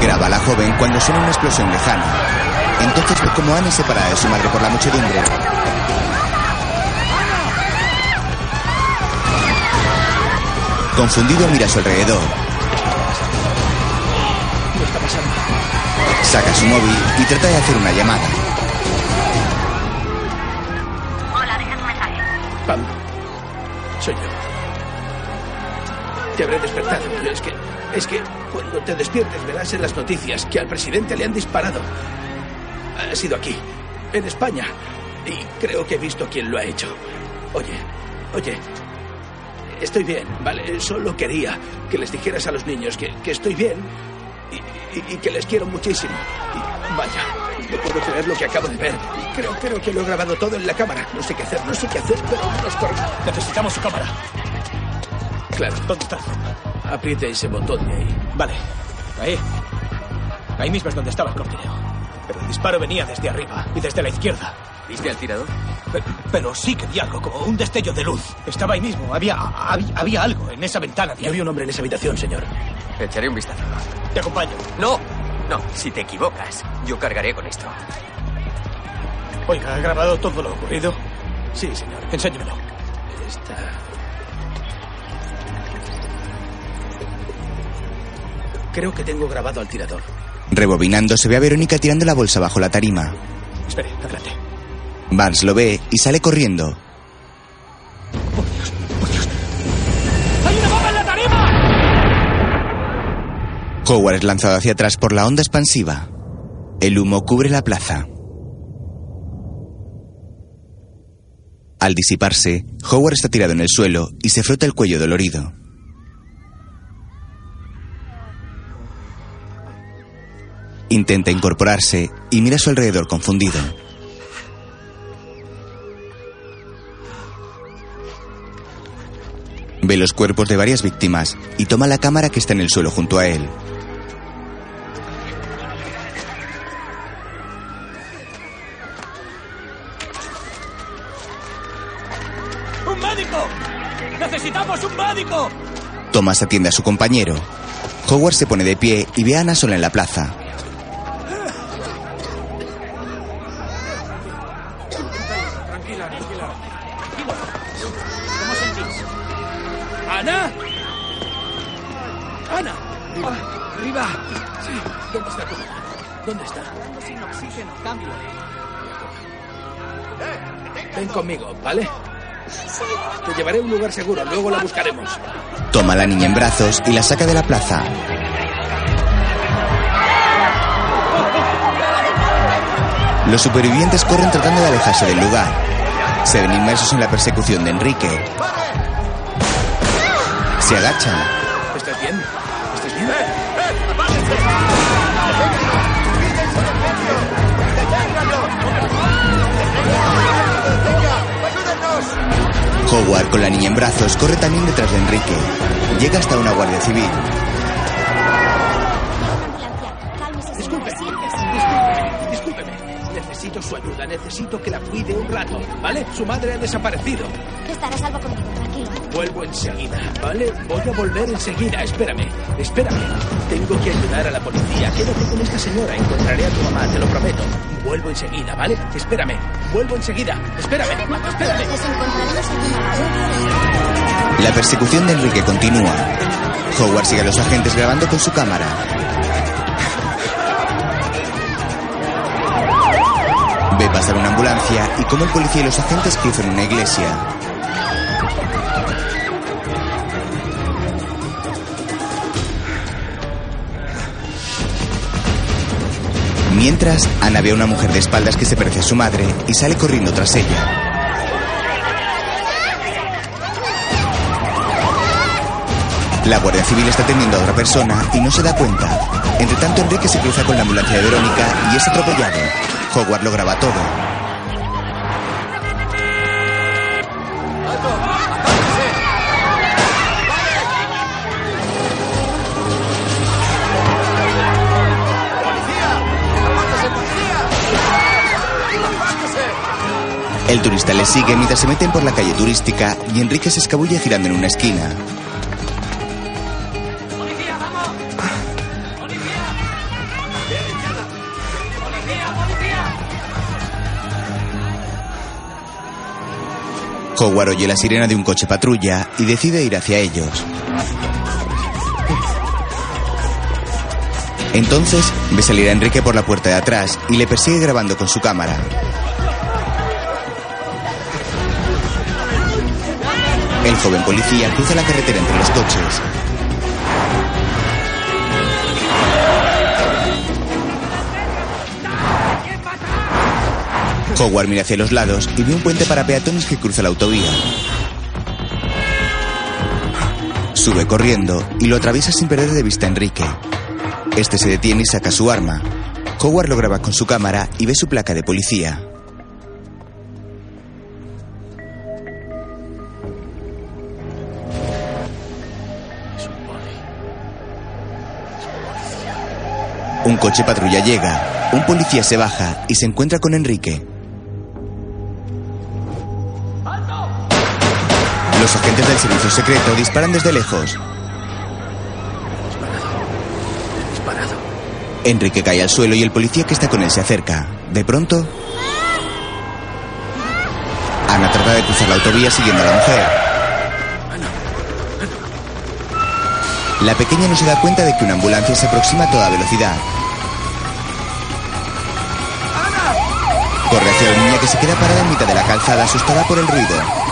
S1: Graba a la joven cuando suena una explosión lejana. Entonces ve como Anne es separada de su madre por la muchedumbre. Confundido mira a su alrededor.
S7: ¿Qué está pasando?
S1: Saca su móvil y trata de hacer una llamada.
S7: Pam. Soy yo. Te habré despertado, pero es que. Es que cuando te despiertes verás en las noticias que al presidente le han disparado. Ha sido aquí, en España. Y creo que he visto quién lo ha hecho. Oye, oye. Estoy bien, ¿vale? Solo quería que les dijeras a los niños que, que estoy bien y, y- y que les quiero muchísimo. Y vaya, no puedo creer lo que acabo de ver. Creo, creo que lo he grabado todo en la cámara. No sé qué hacer, no sé qué hacer, pero nos corre.
S19: Necesitamos su cámara.
S7: Claro.
S19: ¿Dónde está?
S7: Apriete ese botón de ahí.
S19: Vale. Ahí. Ahí mismo es donde estaba el cortineo. Pero el disparo venía desde arriba y desde la izquierda.
S8: ¿Viste al tirador?
S19: Pe- Pero, sí que vi algo, como un destello de luz. Estaba ahí mismo. Había, había, había algo en esa ventana.
S7: Y había un hombre en esa habitación, señor.
S8: Echaré un vistazo.
S19: Te acompaño.
S8: No, no, si te equivocas, yo cargaré con esto.
S19: Oiga, ¿ha grabado todo lo ocurrido?
S7: Sí, señor.
S19: Enséñemelo.
S7: Está. Creo que tengo grabado al tirador.
S1: Rebobinando se ve a Verónica tirando la bolsa bajo la tarima.
S19: Espere, adelante.
S1: Barnes lo ve y sale corriendo.
S21: ¡Hay una bomba en la tarima!
S1: Howard es lanzado hacia atrás por la onda expansiva. El humo cubre la plaza. Al disiparse, Howard está tirado en el suelo y se frota el cuello dolorido. Intenta incorporarse y mira a su alrededor confundido. Ve los cuerpos de varias víctimas y toma la cámara que está en el suelo junto a él.
S21: ¡Un médico! ¡Necesitamos un médico!
S1: Thomas atiende a su compañero. Howard se pone de pie y ve a Ana sola en la plaza.
S7: Ven conmigo, ¿vale? Te llevaré a un lugar seguro, luego la buscaremos.
S1: Toma a la niña en brazos y la saca de la plaza. Los supervivientes corren tratando de alejarse del lugar. Se ven inmersos en la persecución de Enrique. Se agachan. Howard, con la niña en brazos, corre también detrás de Enrique. Llega hasta una guardia civil.
S7: Necesito su ayuda, necesito que la cuide un rato, ¿vale? Su madre ha desaparecido.
S22: Estará salvo conmigo, tranquilo.
S7: Vuelvo enseguida, ¿vale? Voy a volver enseguida. Espérame, espérame. Tengo que ayudar a la policía. Quédate con esta señora. Encontraré a tu mamá, te lo prometo. Vuelvo enseguida, ¿vale? Espérame. Vuelvo enseguida. Espérame, espérame.
S1: La persecución de Enrique continúa. Howard sigue a los agentes grabando con su cámara. Ve pasar una ambulancia y cómo el policía y los agentes cruzan una iglesia. Mientras, Ana ve a una mujer de espaldas que se parece a su madre y sale corriendo tras ella. La Guardia Civil está atendiendo a otra persona y no se da cuenta. Entre tanto, Enrique se cruza con la ambulancia de Verónica y es atropellado. Howard lo graba todo. El turista le sigue mientras se meten por la calle turística y Enrique se escabulle girando en una esquina. Howard oye la sirena de un coche patrulla y decide ir hacia ellos. Entonces ve salir a Enrique por la puerta de atrás y le persigue grabando con su cámara. El joven policía cruza la carretera entre los coches. Howard mira hacia los lados y ve un puente para peatones que cruza la autovía. Sube corriendo y lo atraviesa sin perder de vista a Enrique. Este se detiene y saca su arma. Howard lo graba con su cámara y ve su placa de policía. Un coche patrulla llega. Un policía se baja y se encuentra con Enrique. Los agentes del servicio secreto disparan desde lejos. Enrique cae al suelo y el policía que está con él se acerca. De pronto, Ana trata de cruzar la autovía siguiendo a la mujer. La pequeña no se da cuenta de que una ambulancia se aproxima a toda velocidad. Corre hacia la niña que se queda parada en mitad de la calzada asustada por el ruido.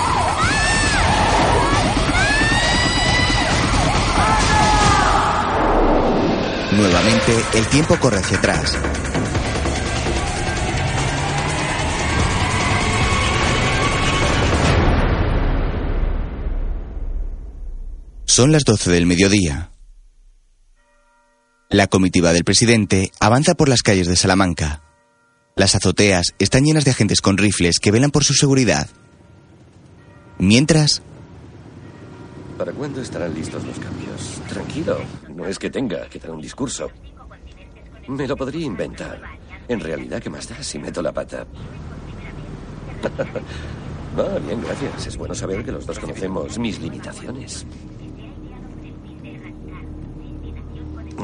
S1: Nuevamente, el tiempo corre hacia atrás. Son las 12 del mediodía. La comitiva del presidente avanza por las calles de Salamanca. Las azoteas están llenas de agentes con rifles que velan por su seguridad. Mientras,
S23: ¿Para cuándo estarán listos los cambios? Tranquilo, no es que tenga que dar un discurso. Me lo podría inventar. En realidad, ¿qué más da si meto la pata? Va, bien, gracias. Es bueno saber que los dos conocemos mis limitaciones.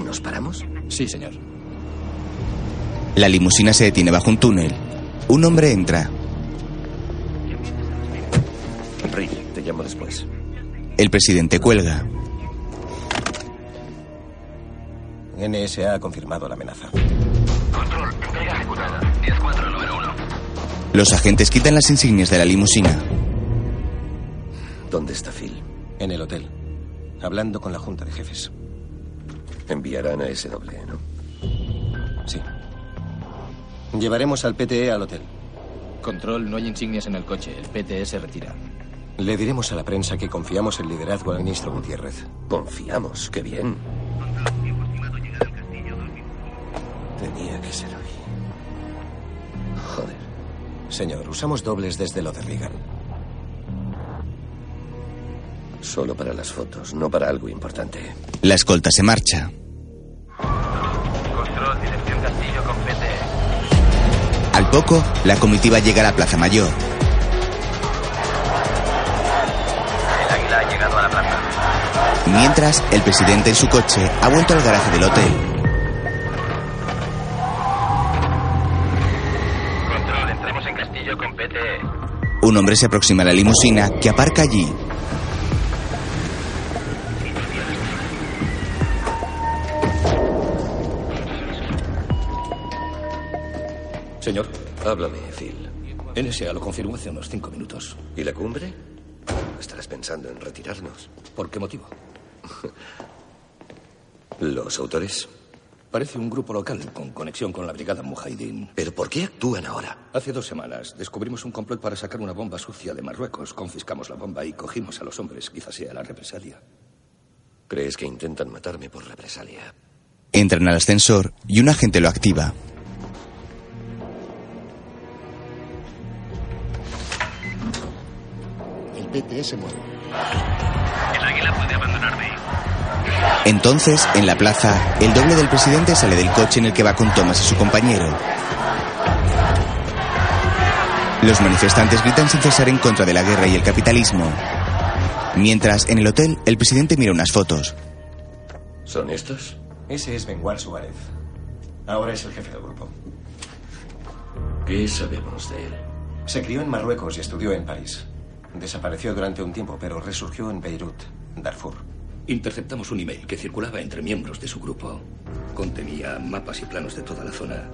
S23: ¿Nos paramos?
S24: Sí, señor.
S1: la limusina se detiene bajo un túnel. Un hombre entra.
S23: Rick, te llamo después.
S1: El presidente cuelga.
S24: NSA ha confirmado la amenaza.
S8: Control, entrega ejecutada. 10-4, número 1.
S1: Los agentes quitan las insignias de la limusina.
S23: ¿Dónde está Phil?
S24: En el hotel. Hablando con la junta de jefes.
S23: Enviarán a ese doble, ¿no?
S24: Sí. Llevaremos al PTE al hotel.
S17: Control, no hay insignias en el coche. El PTE se retira.
S24: Le diremos a la prensa que confiamos el liderazgo al ministro Gutiérrez.
S23: Confiamos, qué bien. Tenía que ser hoy. Joder.
S24: Señor, usamos dobles desde lo de Reagan.
S23: Solo para las fotos, no para algo importante.
S1: La escolta se marcha.
S8: Control, dirección Castillo con PT.
S1: Al poco, la comitiva llega a la Plaza Mayor. Mientras, el presidente en su coche ha vuelto al garaje del hotel.
S8: Control, entremos en Castillo con PT.
S1: Un hombre se aproxima a la limusina que aparca allí.
S16: Señor.
S23: Háblame, Phil.
S16: NSA lo confirmó hace unos cinco minutos.
S23: ¿Y la cumbre? ¿Estarás pensando en retirarnos?
S16: ¿Por qué motivo?
S23: ¿Los autores?
S16: Parece un grupo local con conexión con la brigada Mujahideen.
S23: ¿Pero por qué actúan ahora?
S16: Hace dos semanas descubrimos un complot para sacar una bomba sucia de Marruecos. Confiscamos la bomba y cogimos a los hombres. Quizás sea la represalia.
S23: ¿Crees que intentan matarme por represalia?
S1: Entran al ascensor y un agente lo activa.
S9: El PTE se mueve.
S8: El águila puede abandonar.
S1: Entonces, en la plaza, el doble del presidente sale del coche en el que va con Thomas y su compañero. Los manifestantes gritan sin cesar en contra de la guerra y el capitalismo. Mientras, en el hotel, el presidente mira unas fotos.
S23: ¿Son estos?
S24: Ese es Benguar Suárez. Ahora es el jefe del grupo.
S23: ¿Qué sabemos de él?
S24: Se crió en Marruecos y estudió en París. Desapareció durante un tiempo, pero resurgió en Beirut, Darfur.
S16: Interceptamos un email que circulaba entre miembros de su grupo. Contenía mapas y planos de toda la zona.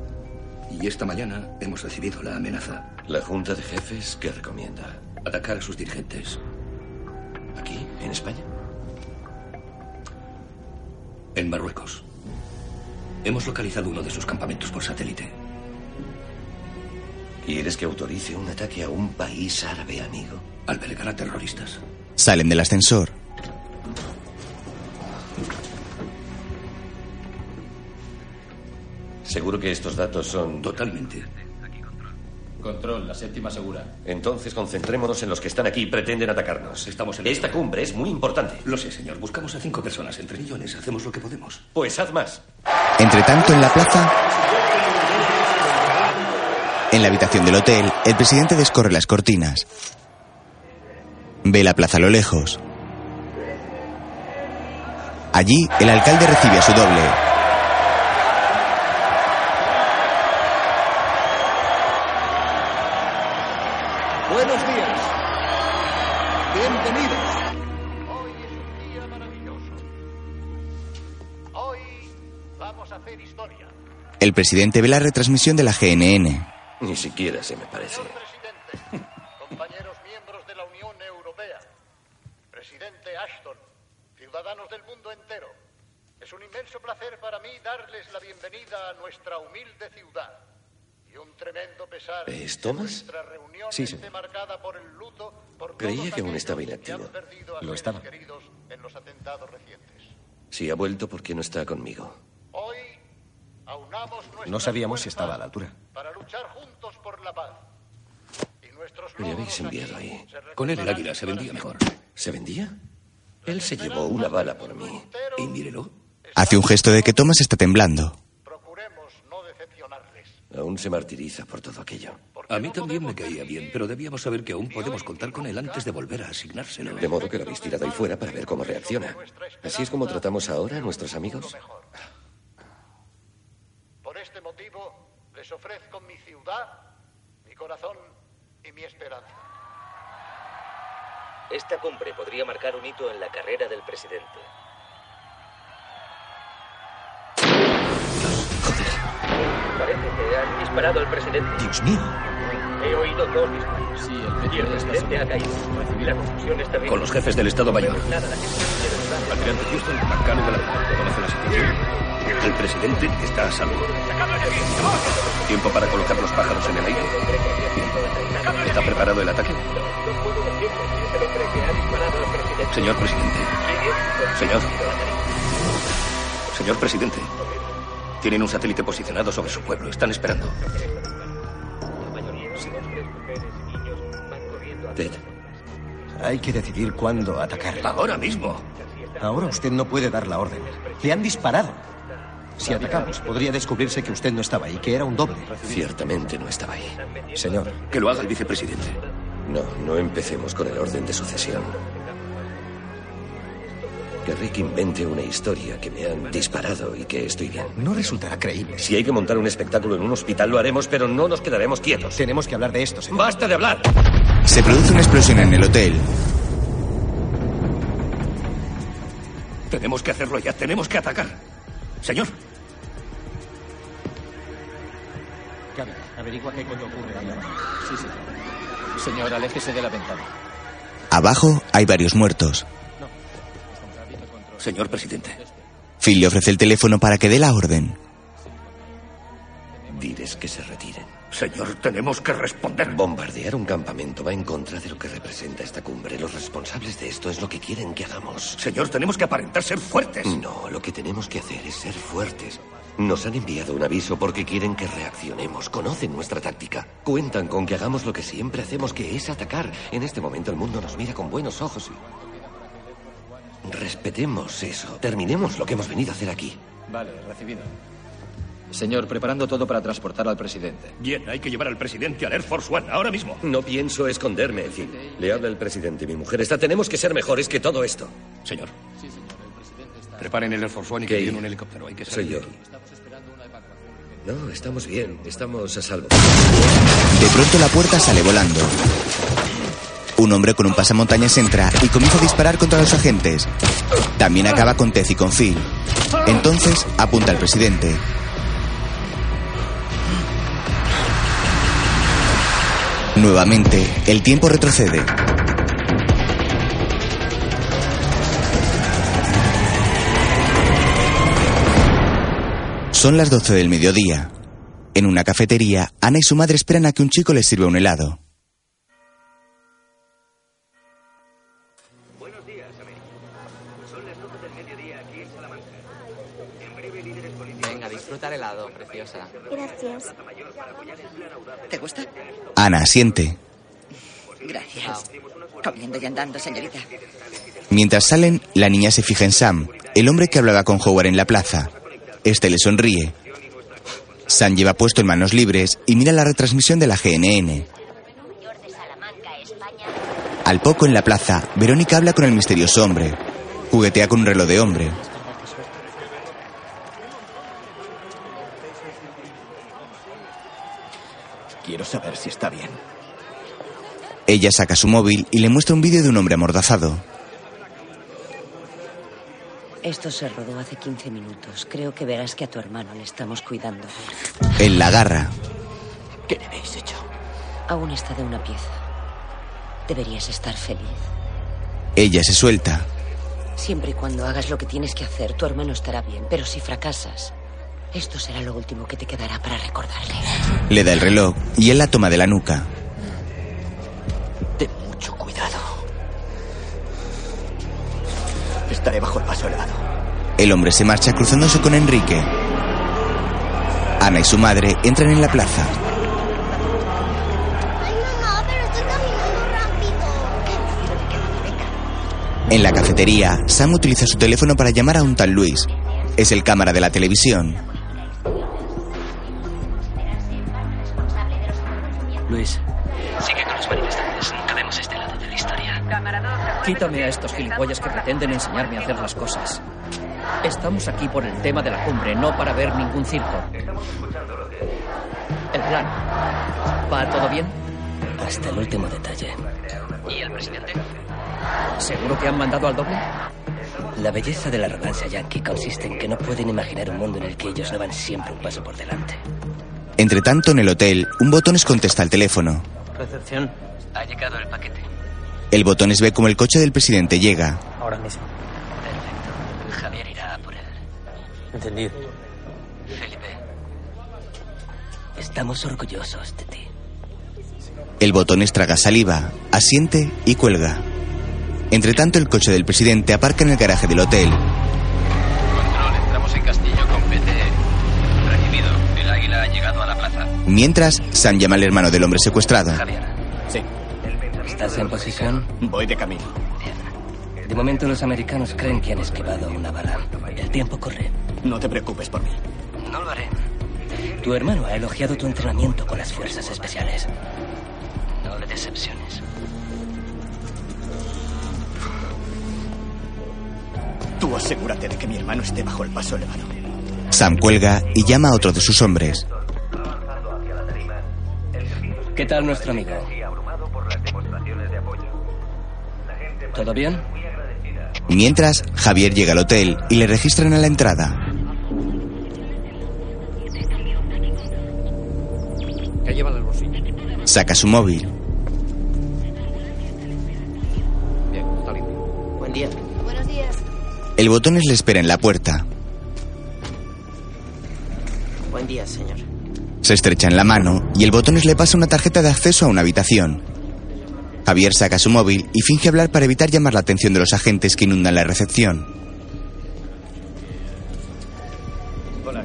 S16: Y esta mañana hemos recibido la amenaza.
S23: ¿La Junta de Jefes qué recomienda?
S16: Atacar a sus dirigentes.
S23: ¿Aquí? ¿En España?
S16: En Marruecos. Hemos localizado uno de sus campamentos por satélite.
S23: ¿Quieres que autorice un ataque a un país árabe amigo?
S16: Albergar a terroristas.
S1: Salen del ascensor.
S23: Seguro que estos datos son...
S16: Totalmente.
S17: Control, la séptima segura.
S23: Entonces concentrémonos en los que están aquí y pretenden atacarnos.
S16: Estamos en
S23: Esta cumbre es muy importante.
S16: Lo sé, señor. Buscamos a cinco personas entre millones. Hacemos lo que podemos.
S23: Pues haz más.
S1: Entre tanto, en la plaza, en la habitación del hotel, el presidente descorre las cortinas. Ve la plaza a lo lejos. Allí, el alcalde recibe a su doble.
S9: Buenos días. Bienvenidos.
S1: El presidente ve la retransmisión de la GNN.
S23: Ni siquiera se me parece.
S9: Compañeros miembros de la Unión Europea, presidente Ashton, ciudadanos del mundo entero, es un inmenso placer para mí darles la bienvenida a nuestra humilde ciudad. Y un tremendo pesar
S23: ¿Es Thomas?
S9: nuestra reunión
S23: Sí,
S9: esté
S23: señor.
S9: marcada por el luto por
S23: Creía que aún estaba inactivo. Lo estaba.
S9: queridos en los atentados recientes.
S23: Si ha vuelto, ¿por qué no está conmigo?
S9: Hoy aunamos
S24: No sabíamos si estaba a la altura.
S9: para luchar juntos por la paz. Y nuestros
S23: Me habéis enviado ahí.
S16: Con él el águila se vendía mejor.
S23: ¿Se vendía? Él se llevó una bala por mí.
S16: Y mírelo.
S1: Hace un gesto de que Thomas está temblando.
S23: Aún se martiriza por todo aquello.
S16: A mí también me caía bien, pero debíamos saber que aún podemos contar con él antes de volver a asignárselo.
S23: De modo que lo habéis tirado ahí fuera para ver cómo reacciona. ¿Así es como tratamos ahora a nuestros amigos?
S9: Por este motivo, les ofrezco mi ciudad, mi corazón y mi esperanza.
S2: Esta cumbre podría marcar un hito en la carrera del presidente. Parece que han disparado al presidente.
S15: Dios mío.
S2: He oído dos disparos. Sí, el y el presidente ha caído. La confusión es terrible.
S16: Con los jefes del Estado Mayor. Almirante Houston, McCann de la conoce la situación. El presidente está a salvo. ¿Tiempo para colocar los pájaros en el aire? Bien. ¿Está preparado el ataque? Señor presidente. Señor. Señor presidente. Tienen un satélite posicionado sobre su pueblo. Están esperando.
S23: Ted.
S24: Hay que decidir cuándo atacar.
S16: Ahora mismo.
S24: Ahora usted no puede dar la orden. Le han disparado. Si atacamos, podría descubrirse que usted no estaba ahí, que era un doble.
S23: Ciertamente no estaba ahí.
S24: Señor.
S16: Que lo haga el vicepresidente.
S23: No, no empecemos con el orden de sucesión. Que Rick invente una historia que me han disparado y que estoy bien.
S24: No resultará creíble.
S23: Si hay que montar un espectáculo en un hospital, lo haremos, pero no nos quedaremos quietos.
S24: Tenemos que hablar de esto, señor.
S23: ¡Basta de hablar!
S1: Se produce una explosión en el hotel.
S16: Tenemos que hacerlo ya. Tenemos que atacar. Señor.
S24: Cabe, averigua qué coño ocurre ahí abajo.
S15: Sí, señor. Señor, aléjese de la ventana.
S1: Abajo hay varios muertos.
S16: Señor presidente.
S1: Phil le ofrece el teléfono para que dé la orden.
S23: Diles que se retiren.
S16: Señor, tenemos que responder.
S23: Bombardear un campamento va en contra de lo que representa esta cumbre. Los responsables de esto es lo que quieren que hagamos.
S16: Señor, tenemos que aparentar ser fuertes.
S23: No, lo que tenemos que hacer es ser fuertes. Nos han enviado un aviso porque quieren que reaccionemos. Conocen nuestra táctica. Cuentan con que hagamos lo que siempre hacemos, que es atacar. En este momento el mundo nos mira con buenos ojos. Respetemos eso. Terminemos lo que hemos venido a hacer aquí.
S15: Vale, recibido. Señor, preparando todo para transportar al presidente.
S16: Bien, hay que llevar al presidente al Air Force One, ahora mismo.
S23: No pienso esconderme, Phil. Le habla el presidente. Mi mujer está. Tenemos que ser mejores que todo esto.
S16: Señor. Preparen el Air Force One y que lleven un helicóptero. Hay que
S23: Soy
S16: salir
S23: yo.
S16: de aquí.
S23: No, estamos bien. Estamos a salvo.
S1: De pronto la puerta sale volando. Un hombre con un pasamontañas entra y comienza a disparar contra los agentes. También acaba con Tez y con Phil. Entonces apunta al presidente. Nuevamente, el tiempo retrocede. Son las 12 del mediodía. En una cafetería, Ana y su madre esperan a que un chico les sirva un helado.
S25: El helado, preciosa.
S22: Gracias.
S5: ¿Te gusta?
S1: Ana asiente.
S5: Gracias. Comiendo y andando, señorita.
S1: Mientras salen, la niña se fija en Sam, el hombre que hablaba con Howard en la plaza. Este le sonríe. Sam lleva puesto en manos libres y mira la retransmisión de la GNN. Al poco en la plaza, Verónica habla con el misterioso hombre. Juguetea con un reloj de hombre.
S15: Quiero saber si está bien.
S1: Ella saca su móvil y le muestra un vídeo de un hombre amordazado.
S14: Esto se rodó hace 15 minutos. Creo que verás que a tu hermano le estamos cuidando.
S1: Él la agarra.
S17: ¿Qué le habéis hecho?
S14: Aún está de una pieza. Deberías estar feliz.
S1: Ella se suelta.
S14: Siempre y cuando hagas lo que tienes que hacer, tu hermano estará bien. Pero si fracasas, esto será lo último que te quedará para recordarle.
S1: Le da el reloj y él la toma de la nuca.
S17: Ten mucho cuidado. Estaré bajo el paso elevado.
S1: El hombre se marcha cruzándose con Enrique. Ana y su madre entran en la plaza. En la cafetería, Sam utiliza su teléfono para llamar a un tal Luis. Es el cámara de la televisión.
S17: Luis,
S18: Sigue con los manifestantes. Nunca vemos este lado de la historia.
S17: quítame a estos gilipollas que pretenden enseñarme a hacer las cosas. Estamos aquí por el tema de la cumbre, no para ver ningún circo. El plan. ¿Va todo bien?
S18: Hasta el último detalle. ¿Y el presidente?
S17: ¿Seguro que han mandado al doble?
S18: La belleza de la arrogancia yankee consiste en que no pueden imaginar un mundo en el que ellos no van siempre un paso por delante.
S1: Entre tanto, en el hotel, un botones contesta al teléfono.
S18: Recepción. Ha llegado el paquete.
S1: El botones ve como el coche del presidente llega.
S18: Ahora mismo. Perfecto. Javier irá a por él.
S17: Entendido.
S18: Felipe. Estamos orgullosos de ti.
S1: El botones traga saliva, asiente y cuelga. Entre tanto, el coche del presidente aparca en el garaje del hotel.
S8: Control, entramos en Castillo
S1: Mientras, Sam llama al hermano del hombre secuestrado.
S18: Sí. ¿Estás en posición?
S17: Voy de camino.
S18: De momento los americanos creen que han esquivado una bala. El tiempo corre.
S17: No te preocupes por mí.
S18: No lo haré. Tu hermano ha elogiado tu entrenamiento con las fuerzas especiales. No le decepciones.
S17: Tú asegúrate de que mi hermano esté bajo el paso elevado.
S1: Sam cuelga y llama a otro de sus hombres.
S18: ¿Qué tal nuestro amigo? ¿Todo bien?
S1: Mientras, Javier llega al hotel y le registran a la entrada.
S17: ¿Qué lleva en el bolsillo?
S1: Saca su móvil.
S17: Bien, está limpio.
S18: Buen día.
S22: Buenos días.
S1: El botones le espera en la puerta.
S18: Buen día, señor.
S1: Se estrechan la mano y el botones le pasa una tarjeta de acceso a una habitación. Javier saca su móvil y finge hablar para evitar llamar la atención de los agentes que inundan la recepción.
S8: Hola,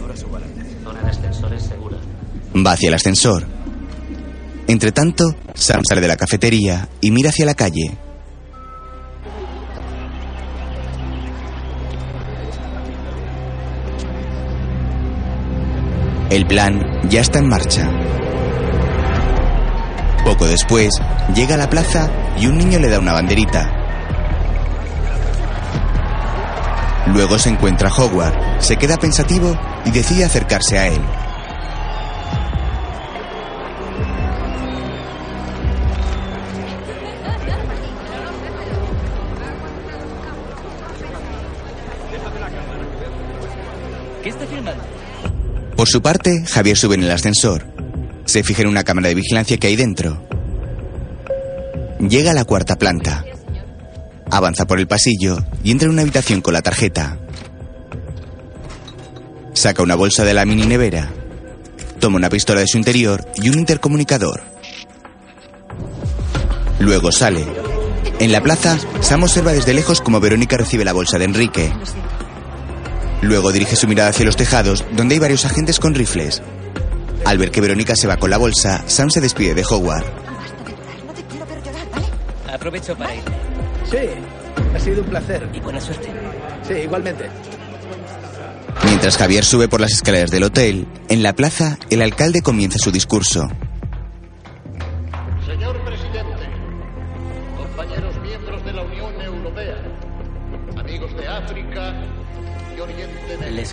S8: ahora subo a la zona de ascensores segura.
S1: Va hacia el ascensor. Entre tanto, Sam sale de la cafetería y mira hacia la calle. El plan ya está en marcha. Poco después, llega a la plaza y un niño le da una banderita. Luego se encuentra Howard, se queda pensativo y decide acercarse a él. Por su parte, Javier sube en el ascensor. Se fija en una cámara de vigilancia que hay dentro. Llega a la cuarta planta. Avanza por el pasillo y entra en una habitación con la tarjeta. Saca una bolsa de la mini nevera. Toma una pistola de su interior y un intercomunicador. Luego sale. En la plaza, Sam observa desde lejos como Verónica recibe la bolsa de Enrique. Luego dirige su mirada hacia los tejados, donde hay varios agentes con rifles. Al ver que Verónica se va con la bolsa, Sam se despide de Howard.
S18: Aprovecho para ir.
S16: Sí, ha sido un placer.
S18: Y buena suerte.
S16: Sí, igualmente.
S1: Mientras Javier sube por las escaleras del hotel, en la plaza, el alcalde comienza su discurso.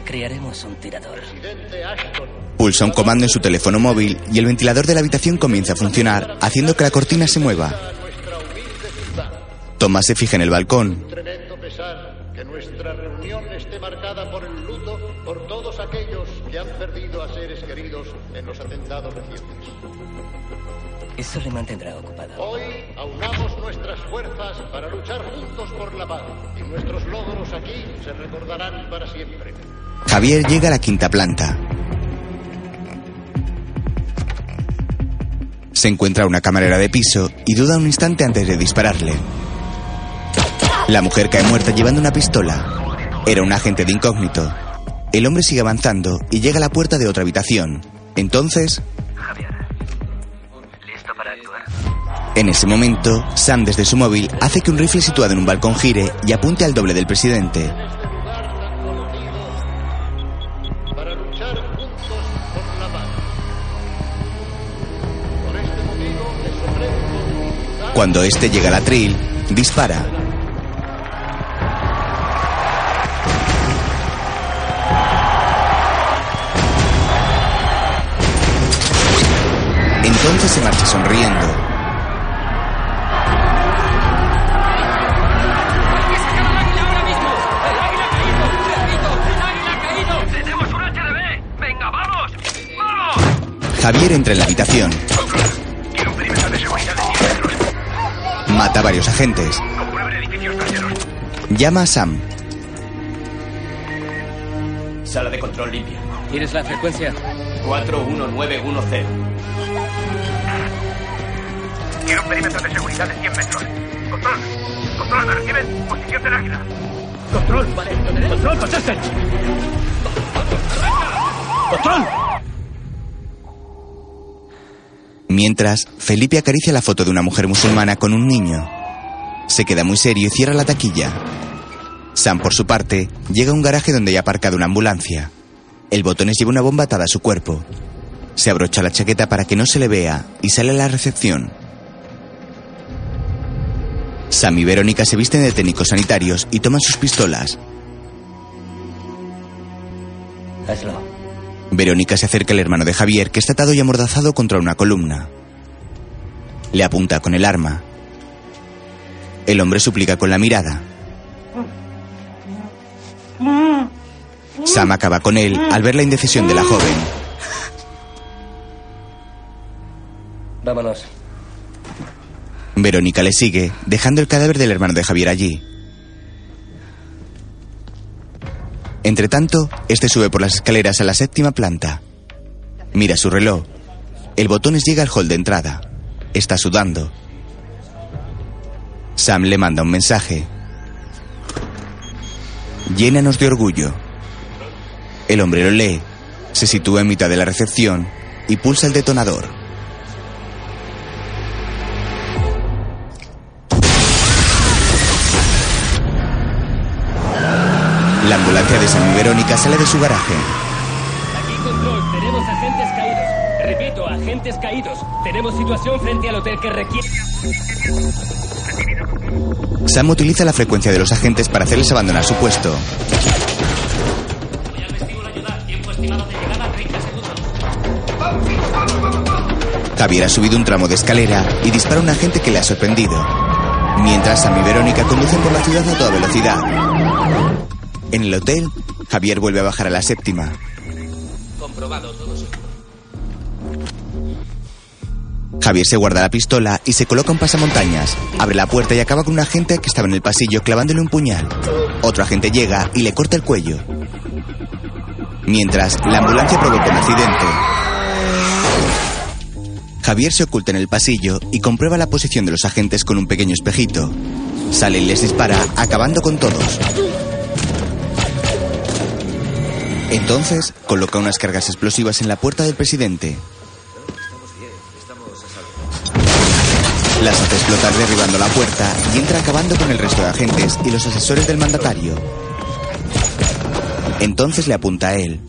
S18: Criaremos un tirador.
S9: presidente Ashton,
S1: Pulsa un comando en su teléfono móvil y el ventilador de la habitación comienza a funcionar, haciendo que la cortina se mueva. Thomas se fija en el balcón.
S9: tremendo pesar que nuestra reunión esté marcada por el luto por todos aquellos que han perdido a seres queridos en los atentados recientes.
S18: Eso le mantendrá ocupado.
S9: Hoy aunamos nuestras fuerzas para luchar juntos por la paz y nuestros logros aquí se recordarán para siempre.
S1: Javier llega a la quinta planta. Se encuentra una camarera de piso y duda un instante antes de dispararle. La mujer cae muerta llevando una pistola. Era un agente de incógnito. El hombre sigue avanzando y llega a la puerta de otra habitación. Entonces,
S8: ¿Listo para actuar?
S1: en ese momento, Sam desde su móvil hace que un rifle situado en un balcón gire y apunte al doble del presidente. Cuando este llega al atril, dispara. Entonces se marcha sonriendo. Javier entra en la habitación. Mata a varios agentes. Llama a Sam.
S13: Sala de control limpia.
S17: ¿Tienes la frecuencia?
S13: 41910.
S8: Quiero un perímetro de seguridad de 100 metros. Control. Control, ¿me reciben? Posición del águila.
S7: Control. Control, contesten. Control.
S1: Mientras, Felipe acaricia la foto de una mujer musulmana con un niño. Se queda muy serio y cierra la taquilla. Sam, por su parte, llega a un garaje donde hay aparcado una ambulancia. El botones lleva una bomba atada a su cuerpo. Se abrocha la chaqueta para que no se le vea y sale a la recepción. Sam y Verónica se visten de técnicos sanitarios y toman sus pistolas.
S18: Hazlo.
S1: Verónica se acerca al hermano de Javier, que está atado y amordazado contra una columna. Le apunta con el arma. El hombre suplica con la mirada. Sam acaba con él al ver la indecisión de la joven.
S18: Vámonos.
S1: Verónica le sigue, dejando el cadáver del hermano de Javier allí. Entre tanto, este sube por las escaleras a la séptima planta. Mira su reloj. El botones llega al hall de entrada. Está sudando. Sam le manda un mensaje. Llénanos de orgullo. El hombre lo lee, se sitúa en mitad de la recepción y pulsa el detonador. La ambulancia de Sam y Verónica sale de su garaje.
S17: Aquí control, tenemos agentes caídos. Repito, agentes caídos. Tenemos situación frente al hotel que requiere.
S1: Sam utiliza la frecuencia de los agentes para hacerles abandonar su puesto.
S17: Tiempo estimado de llegada 30 segundos.
S1: Javier ha subido un tramo de escalera y dispara a un agente que le ha sorprendido. Mientras Sam y Verónica conducen por la ciudad a toda velocidad. En el hotel, Javier vuelve a bajar a la séptima.
S17: Comprobado todo.
S1: Javier se guarda la pistola y se coloca un pasamontañas. Abre la puerta y acaba con un agente que estaba en el pasillo clavándole un puñal. Otro agente llega y le corta el cuello. Mientras, la ambulancia provoca un accidente. Javier se oculta en el pasillo y comprueba la posición de los agentes con un pequeño espejito. Sale y les dispara, acabando con todos. Entonces, coloca unas cargas explosivas en la puerta del presidente. Las hace explotar derribando la puerta y entra acabando con el resto de agentes y los asesores del mandatario. Entonces le apunta a él.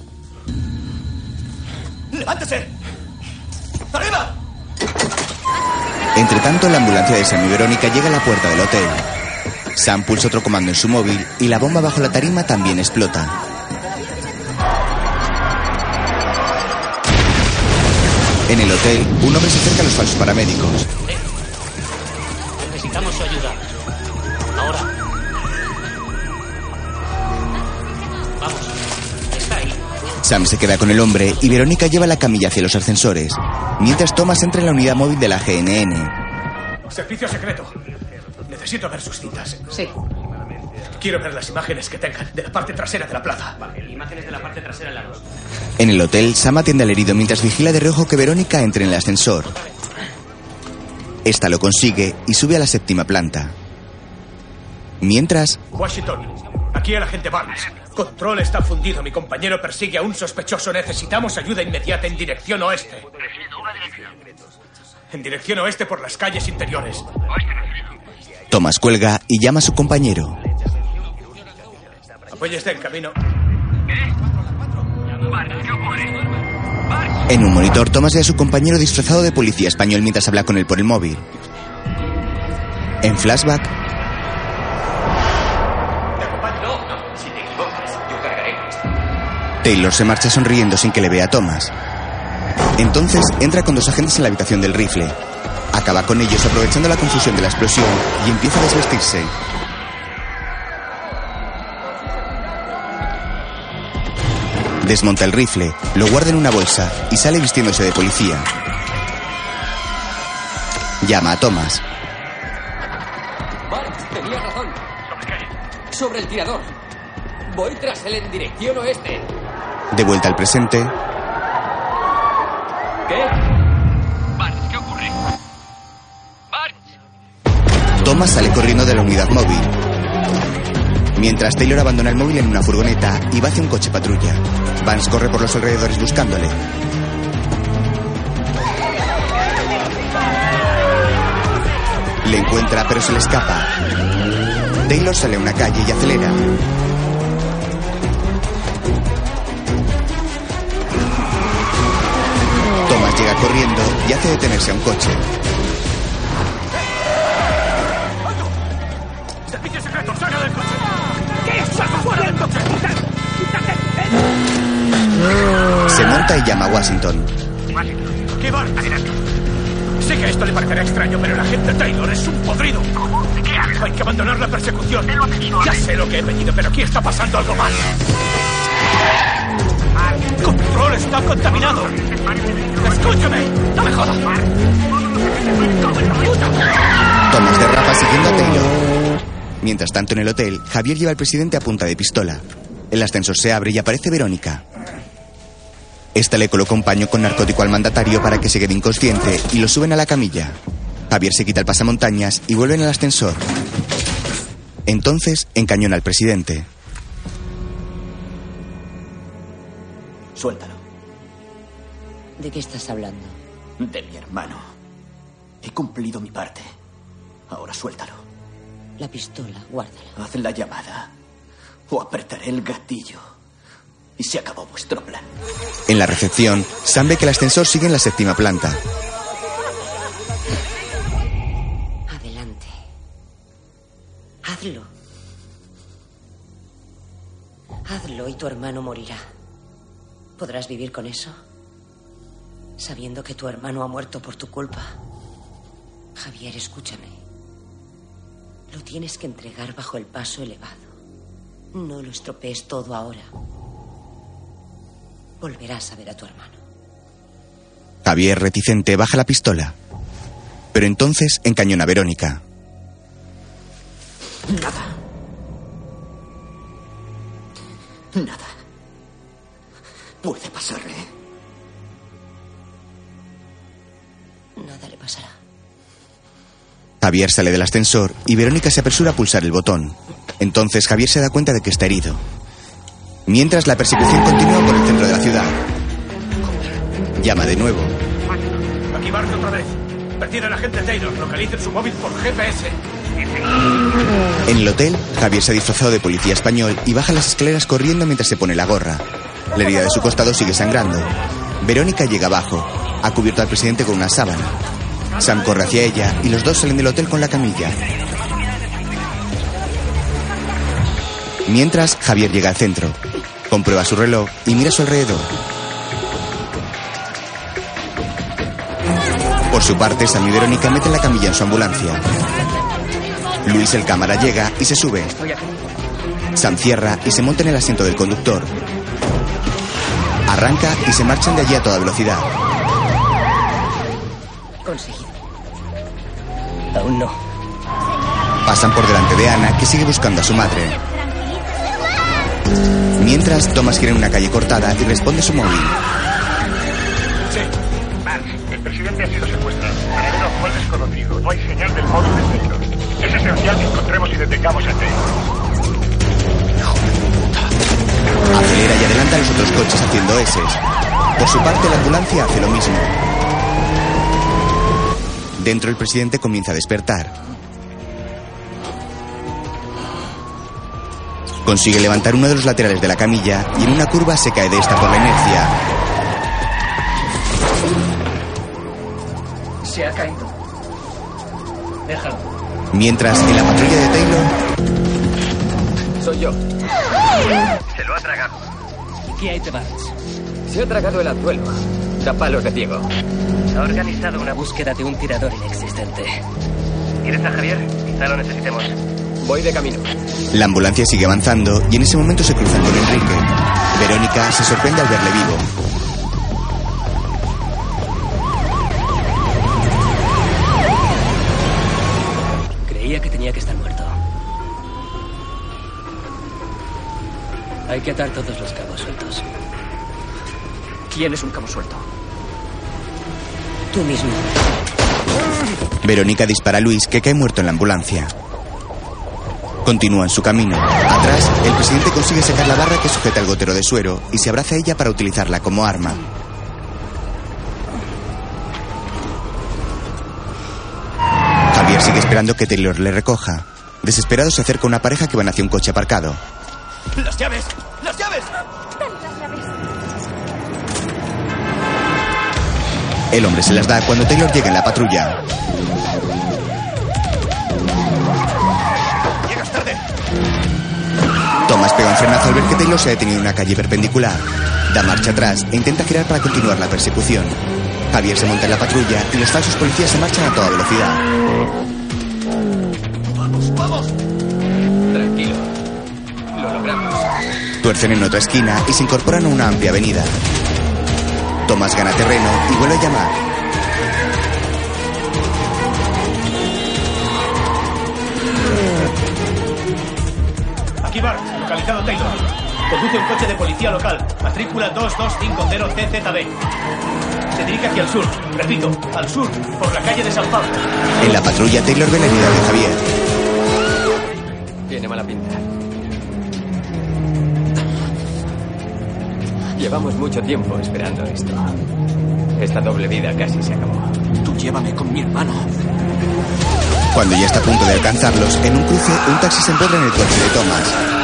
S10: ¡Levántese! ¡Arriba!
S1: Entre tanto, la ambulancia de Sam y Verónica llega a la puerta del hotel. Sam pulsa otro comando en su móvil y la bomba bajo la tarima también explota. En el hotel, un hombre se acerca a los falsos paramédicos.
S17: Necesitamos su ayuda. Ahora. Vamos. Está ahí.
S1: Sam se queda con el hombre y Verónica lleva la camilla hacia los ascensores, mientras Thomas entra en la unidad móvil de la GNN.
S7: Servicio secreto. Necesito ver sus cintas.
S4: Sí.
S7: Quiero ver las imágenes que tengan de la parte trasera de la plaza.
S8: Imágenes de la parte trasera en la 2.
S1: En el hotel, Sam atiende al herido mientras vigila de reojo que Verónica entre en el ascensor. Esta lo consigue y sube a la séptima planta. Mientras,
S7: Washington, aquí el agente Barnes. Control está fundido. Mi compañero persigue a un sospechoso. Necesitamos ayuda inmediata en dirección oeste. En dirección oeste por las calles interiores.
S1: Thomas cuelga y llama a su compañero.
S7: Apóyese en camino.
S1: En un monitor, Thomas ve a su compañero disfrazado de policía español mientras habla con él por el móvil. En flashback. Taylor se marcha sonriendo sin que le vea a Thomas. Entonces entra con dos agentes en la habitación del rifle. Acaba con ellos aprovechando la confusión de la explosión y empieza a desvestirse. Desmonta el rifle, lo guarda en una bolsa y sale vistiéndose de policía. Llama a Thomas.
S17: Bart, tenías razón. ¿Sobre el tirador. Voy tras él en dirección oeste.
S1: De vuelta al presente,
S17: ¿Qué?
S8: Barnes, ¿qué ocurre?
S1: Thomas sale corriendo de la unidad móvil. Mientras Taylor abandona el móvil en una furgoneta y va hacia un coche patrulla. Vance corre por los alrededores buscándole. Le encuentra pero se le escapa. Taylor sale a una calle y acelera. Thomas llega corriendo y hace detenerse a un coche. Monta y llama a Washington.
S7: ¿Qué va? Sé que esto le parecerá extraño, pero el agente Taylor es un podrido. ¿Qué hago? Hay que abandonar la persecución. Ya sé lo que he pedido, pero aquí está pasando algo mal. ¡Control está contaminado! ¡Escúchame! ¡No me jodas!
S1: Thomas derrapa siguiendo a Taylor. Mientras tanto, en el hotel, Javier lleva al presidente a punta de pistola. El ascensor se abre y aparece Verónica. Esta le coloca un paño con narcótico al mandatario para que se quede inconsciente y lo suben a la camilla. Javier se quita el pasamontañas y vuelven al ascensor. Entonces encañona al presidente.
S13: Suéltalo.
S14: ¿De qué estás hablando?
S13: De mi hermano. He cumplido mi parte. Ahora suéltalo.
S14: La pistola, guárdala.
S13: Haz la llamada. O apretaré el gatillo. Y se acabó vuestro plan.
S1: En la recepción, Sam ve que el ascensor sigue en la séptima planta.
S14: Adelante. Hazlo. Hazlo y tu hermano morirá. ¿Podrás vivir con eso? Sabiendo que tu hermano ha muerto por tu culpa. Javier, escúchame. Lo tienes que entregar bajo el paso elevado. No lo estropees todo ahora. Volverás a ver a tu hermano.
S1: Javier, reticente, baja la pistola. Pero entonces encañona a Verónica.
S13: Nada. Nada. Puede pasarle.
S14: Nada le pasará.
S1: Javier sale del ascensor y Verónica se apresura a pulsar el botón. Entonces Javier se da cuenta de que está herido. Mientras la persecución continúa por el centro de la ciudad. Llama de nuevo.
S7: Aquí Bart otra vez. Perdida el agente Taylor. Localicen su móvil por GPS.
S1: En el hotel, Javier se ha disfrazado de policía español y baja las escaleras corriendo mientras se pone la gorra. La herida de su costado sigue sangrando. Verónica llega abajo. Ha cubierto al presidente con una sábana. Sam corre hacia ella y los dos salen del hotel con la camilla. Mientras, Javier llega al centro. Comprueba su reloj y mira a su alrededor. Por su parte, Sam y Verónica meten la camilla en su ambulancia. Luis, el cámara, llega y se sube. Sam cierra y se monta en el asiento del conductor. Arranca y se marchan de allí a toda velocidad.
S14: Conseguido.
S18: Aún no.
S1: Pasan por delante de Ana, que sigue buscando a su madre. Mientras, Thomas gira en una calle cortada y responde su móvil.
S26: Sí. Mark, el presidente ha sido secuestrado. Paradero fue desconocido. No hay señal del móvil de Taylor. Es esencial que encontremos y detengamos a Taylor.
S1: Acelera y adelanta a los otros coches haciendo S. Por su parte, la ambulancia hace lo mismo. Dentro, el presidente comienza a despertar. Consigue levantar uno de los laterales de la camilla y en una curva se cae de esta por la inercia.
S17: Se ha caído. Déjalo.
S1: Mientras, en la patrulla de Taylor,
S15: Soy yo.
S8: Se lo ha tragado.
S18: ¿Qué hay de Barnes?
S15: Se ha tragado el anzuelo. Da palos de ciego.
S18: Ha organizado una búsqueda de un tirador inexistente.
S8: ¿Quieres a Javier? Quizá lo necesitemos.
S15: Voy de camino.
S1: la ambulancia sigue avanzando y en ese momento se cruzan con Enrique. Verónica se sorprende al verle vivo.
S18: Creía que tenía que estar muerto. Hay que atar todos los cabos sueltos.
S17: ¿Quién es un cabo suelto?
S14: Tú mismo.
S1: Verónica dispara a Luis, que cae muerto en la ambulancia. Continúan su camino. Atrás, el presidente consigue sacar la barra que sujeta el gotero de suero y se abraza a ella para utilizarla como arma. Javier sigue esperando que Taylor le recoja. Desesperado se acerca una pareja que van hacia un coche aparcado.
S6: ¡Las llaves! ¡Las llaves!
S1: El hombre se las da cuando Taylor llega en la patrulla. Thomas pega un frenazo al ver que Taylor se ha detenido en una calle perpendicular. Da marcha atrás e intenta girar para continuar la persecución. Javier se monta en la patrulla y los falsos policías se marchan a toda velocidad.
S6: ¡Vamos, vamos!
S15: Tranquilo. Lo logramos.
S1: Tuercen en otra esquina y se incorporan a una amplia avenida. Thomas gana terreno y vuelve a llamar.
S7: Taylor. Conduce un coche de policía local, matrícula 2250TZB. Se dirige hacia el sur, repito, al sur, por la calle de San Pablo.
S1: En la patrulla, Taylor ve la herida de Javier.
S15: Tiene mala pinta. Llevamos mucho tiempo esperando esto. Esta doble vida casi se acabó.
S13: Tú llévame con mi hermano.
S1: Cuando ya está a punto de alcanzarlos, en un cruce, un taxi se empodra en el coche de Thomas.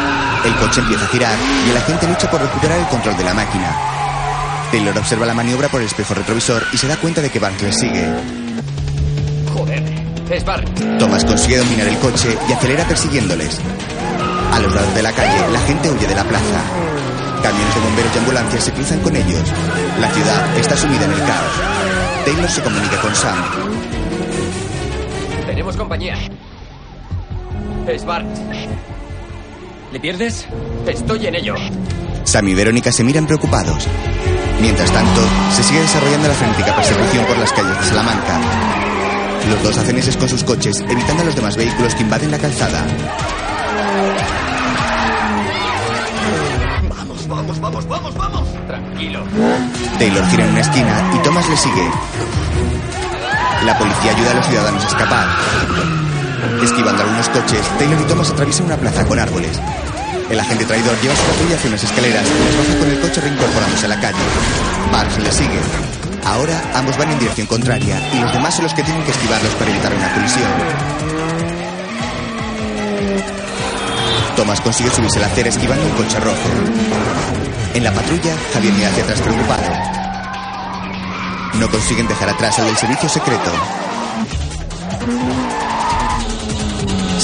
S1: El coche empieza a girar y el agente lucha por recuperar el control de la máquina. Taylor observa la maniobra por el espejo retrovisor y se da cuenta de que Barnes le sigue.
S15: Joder. Es Bart.
S1: Thomas consigue dominar el coche y acelera persiguiéndoles. A los lados de la calle, la gente huye de la plaza. Camiones de bomberos y ambulancias se cruzan con ellos. La ciudad está sumida en el caos. Taylor se comunica con Sam.
S15: Tenemos compañía. Es Bart.
S18: ¿Le pierdes?
S15: Estoy en ello.
S1: Sam y Verónica se miran preocupados. Mientras tanto, se sigue desarrollando la frenética persecución por las calles de Salamanca. Los dos hacen eses con sus coches, evitando a los demás vehículos que invaden la calzada.
S6: ¡Vamos, vamos, vamos, vamos, vamos!
S15: Tranquilo.
S1: Taylor gira en una esquina y Thomas le sigue. La policía ayuda a los ciudadanos a escapar. Esquivando algunos coches, Taylor y Thomas atraviesan una plaza con árboles. El agente traidor lleva su patrulla hacia unas escaleras y les baja con el coche reincorporándose a la calle. Barnes le sigue. Ahora ambos van en dirección contraria y los demás son los que tienen que esquivarlos para evitar una colisión. Thomas consigue subirse a la acera esquivando un coche rojo. En la patrulla, Javier mira hacia atrás preocupado. No consiguen dejar atrás al del servicio secreto.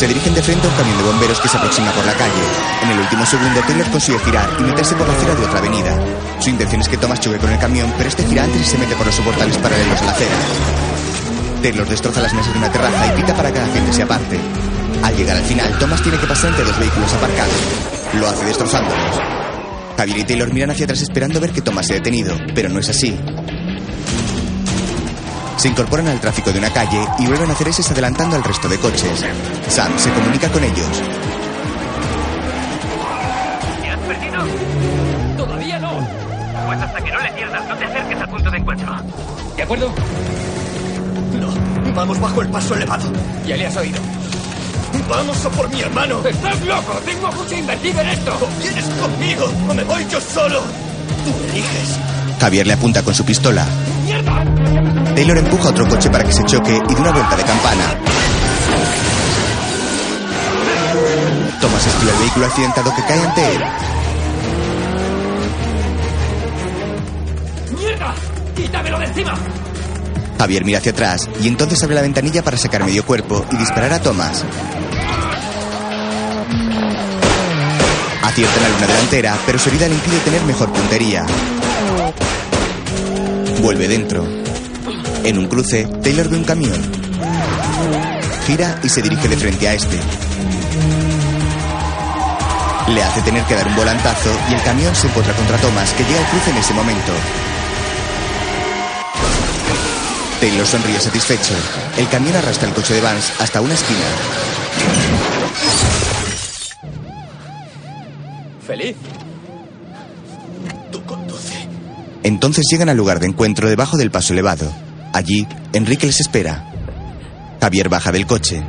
S1: Se dirigen de frente a un camión de bomberos que se aproxima por la calle. En el último segundo, Taylor consigue girar y meterse por la acera de otra avenida. Su intención es que Thomas choque con el camión, pero este gira antes y se mete por los soportales paralelos a la acera. Taylor destroza las mesas de una terraza y pita para que la gente se aparte. Al llegar al final, Thomas tiene que pasar entre dos vehículos aparcados. Lo hace destrozándolos. Javier y Taylor miran hacia atrás esperando ver que Thomas se ha detenido, pero no es así. Se incorporan al tráfico de una calle y vuelven a hacer ese adelantando al resto de coches. Sam se comunica con ellos.
S8: ¿Me has perdido?
S17: Todavía no.
S8: Pues hasta que no le pierdas, no te acerques al punto de encuentro.
S17: ¿De acuerdo?
S13: No. Vamos bajo el paso elevado.
S17: Ya le has oído.
S13: Vamos a por mi hermano.
S17: ¡Estás loco! ¡Tengo mucho invertido en esto!
S13: O vienes conmigo o me voy yo solo. Tú eliges.
S1: Javier le apunta con su pistola.
S17: ¡Mierda!
S1: Taylor empuja otro coche para que se choque y da una vuelta de campana. Thomas esquiva el vehículo accidentado que cae ante él.
S17: ¡Mierda! ¡Quítamelo de encima!
S1: Javier mira hacia atrás y entonces abre la ventanilla para sacar medio cuerpo y disparar a Thomas. Acierta en la luna delantera, pero su herida le impide tener mejor puntería. Vuelve dentro. En un cruce, Taylor ve un camión. Gira y se dirige de frente a este. Le hace tener que dar un volantazo y el camión se encuentra contra Thomas, que llega al cruce en ese momento. Taylor sonríe satisfecho. El camión arrastra el coche de Vance hasta una esquina.
S17: Feliz.
S13: Tú conduce.
S1: Entonces llegan al lugar de encuentro debajo del paso elevado. Allí, Enrique les espera. Javier baja del coche.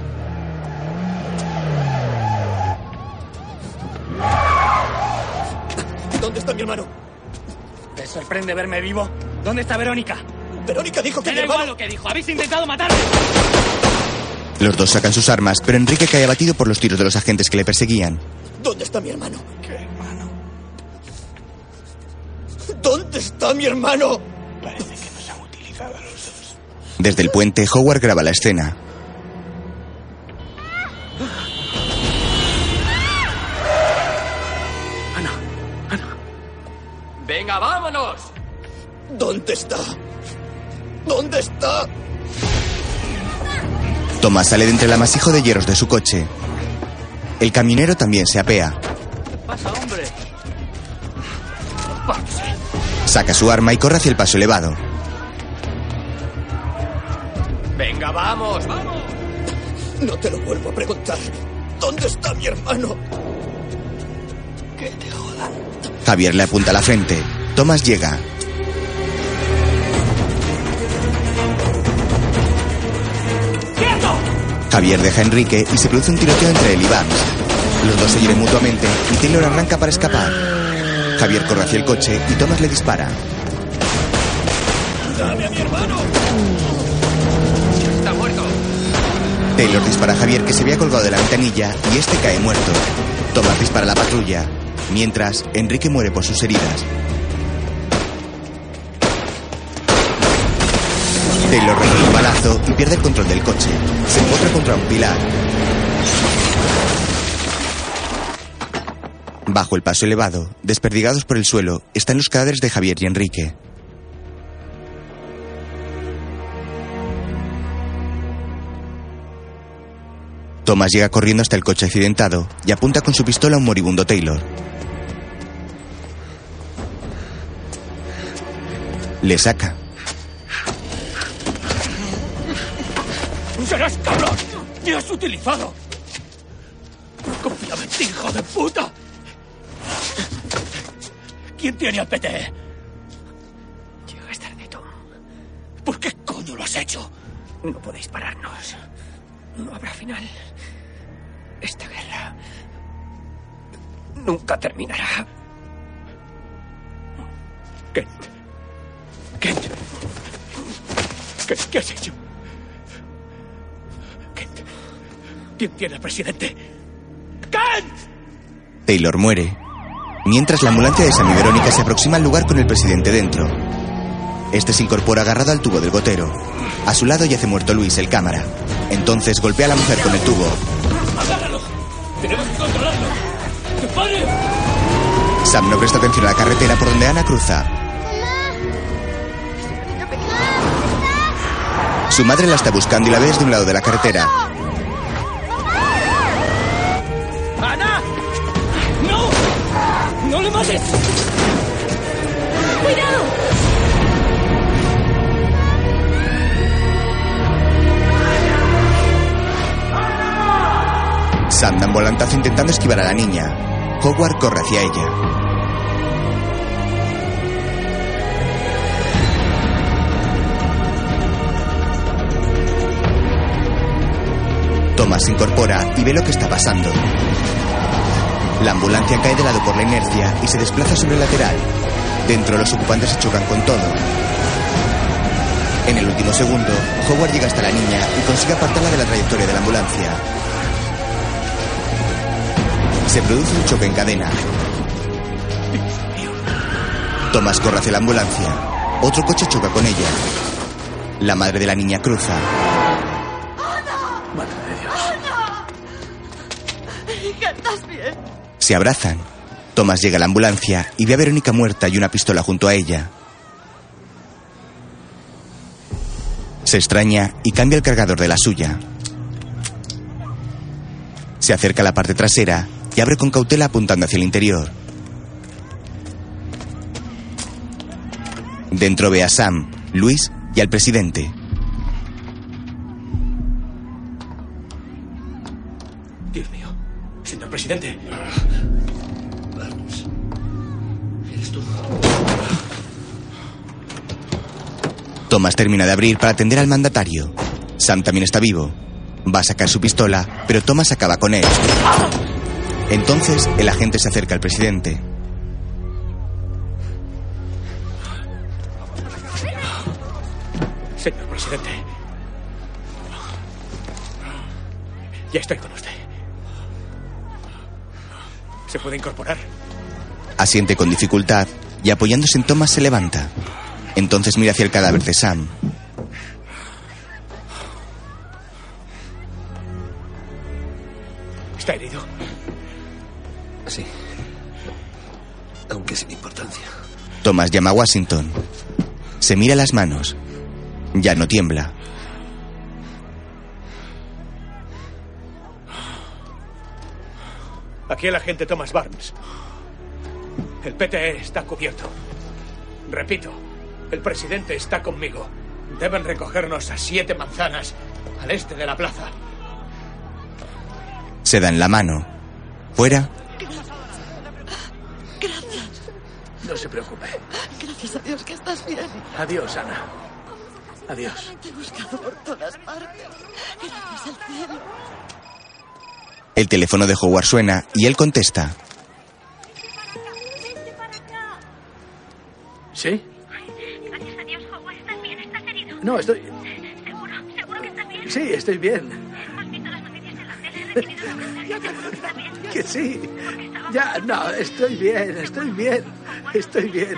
S13: ¿Dónde está mi hermano?
S10: ¿Te sorprende verme vivo? ¿Dónde está Verónica?
S13: Verónica dijo que mi hermano...
S10: lo que dijo. Habéis intentado matarme.
S1: Los dos sacan sus armas, pero Enrique cae abatido por los tiros de los agentes que le perseguían.
S13: ¿Dónde está mi hermano? ¿Qué hermano? ¿Dónde está mi hermano? Parece
S1: Desde el puente, Howard graba la escena.
S17: ¡Venga, vámonos!
S13: ¿Dónde está? ¿Dónde está?
S1: Thomas sale de entre el amasijo de hierros de su coche. El camionero también se apea.
S10: ¿Qué pasa, hombre?
S1: Saca su arma y corre hacia el paso elevado.
S17: ¡Venga, vamos, vamos!
S13: No te lo vuelvo a preguntar. ¿Dónde está mi hermano? Que te jodan.
S1: Javier le apunta a la frente. Thomas llega.
S10: ¡Quieto!
S1: Javier deja a Enrique y se produce un tiroteo entre él y Vance. Los dos se hieren mutuamente y Taylor arranca para escapar. Javier corre hacia el coche y Thomas le dispara.
S13: ¡Dame a mi hermano!
S1: Taylor dispara a Javier que se había colgado de la ventanilla y este cae muerto. Thomas dispara a la patrulla. Mientras, Enrique muere por sus heridas. Taylor recibe un balazo y pierde el control del coche. Se encuentra contra un pilar. Bajo el paso elevado, desperdigados por el suelo, están los cadáveres de Javier y Enrique. Thomas llega corriendo hasta el coche accidentado y apunta con su pistola a un moribundo Taylor. Le saca.
S10: ¡Serás cabrón! ¡Me has utilizado! ¡Confiaba en hijo de puta! ¿Quién tiene al PT? Llegas tarde, Tom. ¿Por qué coño lo has hecho? No podéis pararnos. No habrá final. Esta guerra nunca terminará. Kent. Kent. ¿qué has hecho? Kent. ¿Quién tiene al presidente? ¡Kent!
S1: Taylor muere. Mientras la ambulancia de Sam y Verónica se aproxima al lugar con el presidente dentro. Este se incorpora agarrado al tubo del gotero. A su lado yace muerto Luis, el cámara. Entonces golpea a la mujer con el tubo.
S10: ¡Agárralo! ¡Tenemos que controlarlo! ¡Que pare!
S1: Sam no presta atención a la carretera por donde Ana cruza. Su madre la está buscando y la ve desde un lado de la carretera.
S10: ¡Ana! ¡No! ¡No le mates!
S1: Sam da volantazo intentando esquivar a la niña. Howard corre hacia ella. Thomas se incorpora y ve lo que está pasando. La ambulancia cae de lado por la inercia y se desplaza sobre el lateral. Dentro los ocupantes se chocan con todo. En el último segundo, Howard llega hasta la niña y consigue apartarla de la trayectoria de la ambulancia. Se produce un choque en cadena. Thomas corre hacia la ambulancia. Otro coche choca con ella. La madre de la niña cruza.
S16: Madre de Dios.
S5: Hija, ¿estás bien?
S1: Se abrazan. Thomas llega a la ambulancia y ve a Verónica muerta y una pistola junto a ella. Se extraña y cambia el cargador de la suya. Se acerca a la parte trasera y abre con cautela apuntando hacia el interior. Dentro ve a Sam, Luis y al presidente.
S7: Dios mío. Señor presidente.
S23: ¿Eres tú?
S1: Thomas termina de abrir para atender al mandatario. Sam también está vivo. Va a sacar su pistola, pero Thomas acaba con él. Entonces, el agente se acerca al presidente.
S7: Señor presidente. Ya estoy con usted. ¿Se puede incorporar?
S1: Asiente con dificultad y apoyándose en Thomas se levanta. Entonces mira hacia el cadáver de Sam. Thomas llama a Washington. Se mira las manos. Ya no tiembla.
S7: Aquí el agente Thomas Barnes. El PTE está cubierto. Repito, el presidente está conmigo. Deben recogernos a siete manzanas al este de la plaza.
S1: Se dan la mano. Fuera.
S16: No se preocupe.
S5: Gracias a Dios que estás bien.
S16: Adiós, Ana. Adiós.
S5: Te he buscado por todas partes. Gracias al cielo.
S1: el teléfono de Howard suena y él contesta.
S16: ¿Sí?
S22: Gracias a Dios, Howard, ¿estás bien? ¿Estás herido?
S16: No, estoy.
S22: ¿Seguro? ¿Seguro que estás bien?
S16: Sí, estoy bien.
S22: ¿Has visto las noticias en la tele? He recibido una mensaje. ¿Seguro que estás bien?
S16: Que sí. Ya, no, estoy bien, estoy bien. Estoy bien.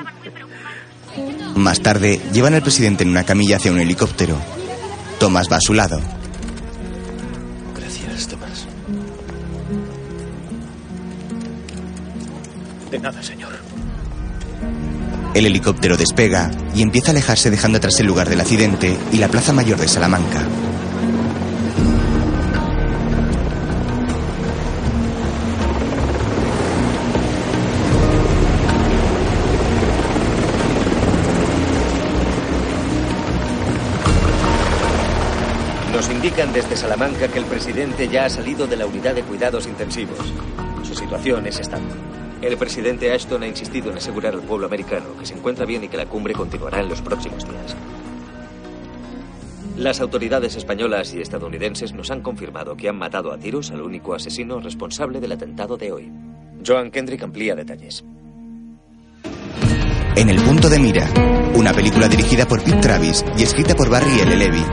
S1: Más tarde, llevan al presidente en una camilla hacia un helicóptero. Thomas va a su lado.
S23: Gracias, Tomás.
S7: De nada, señor.
S1: El helicóptero despega y empieza a alejarse dejando atrás el lugar del accidente y la Plaza Mayor de Salamanca.
S2: Nos indican desde Salamanca que el presidente ya ha salido de la unidad de cuidados intensivos. Su situación es estable. El presidente Ashton ha insistido en asegurar al pueblo americano que se encuentra bien y que la cumbre continuará en los próximos días. Las autoridades españolas y estadounidenses nos han confirmado que han matado a tiros al único asesino responsable del atentado de hoy. Joan Kendrick amplía detalles.
S1: En el punto de mira, una película dirigida por Pete Travis y escrita por Barry L. Levy,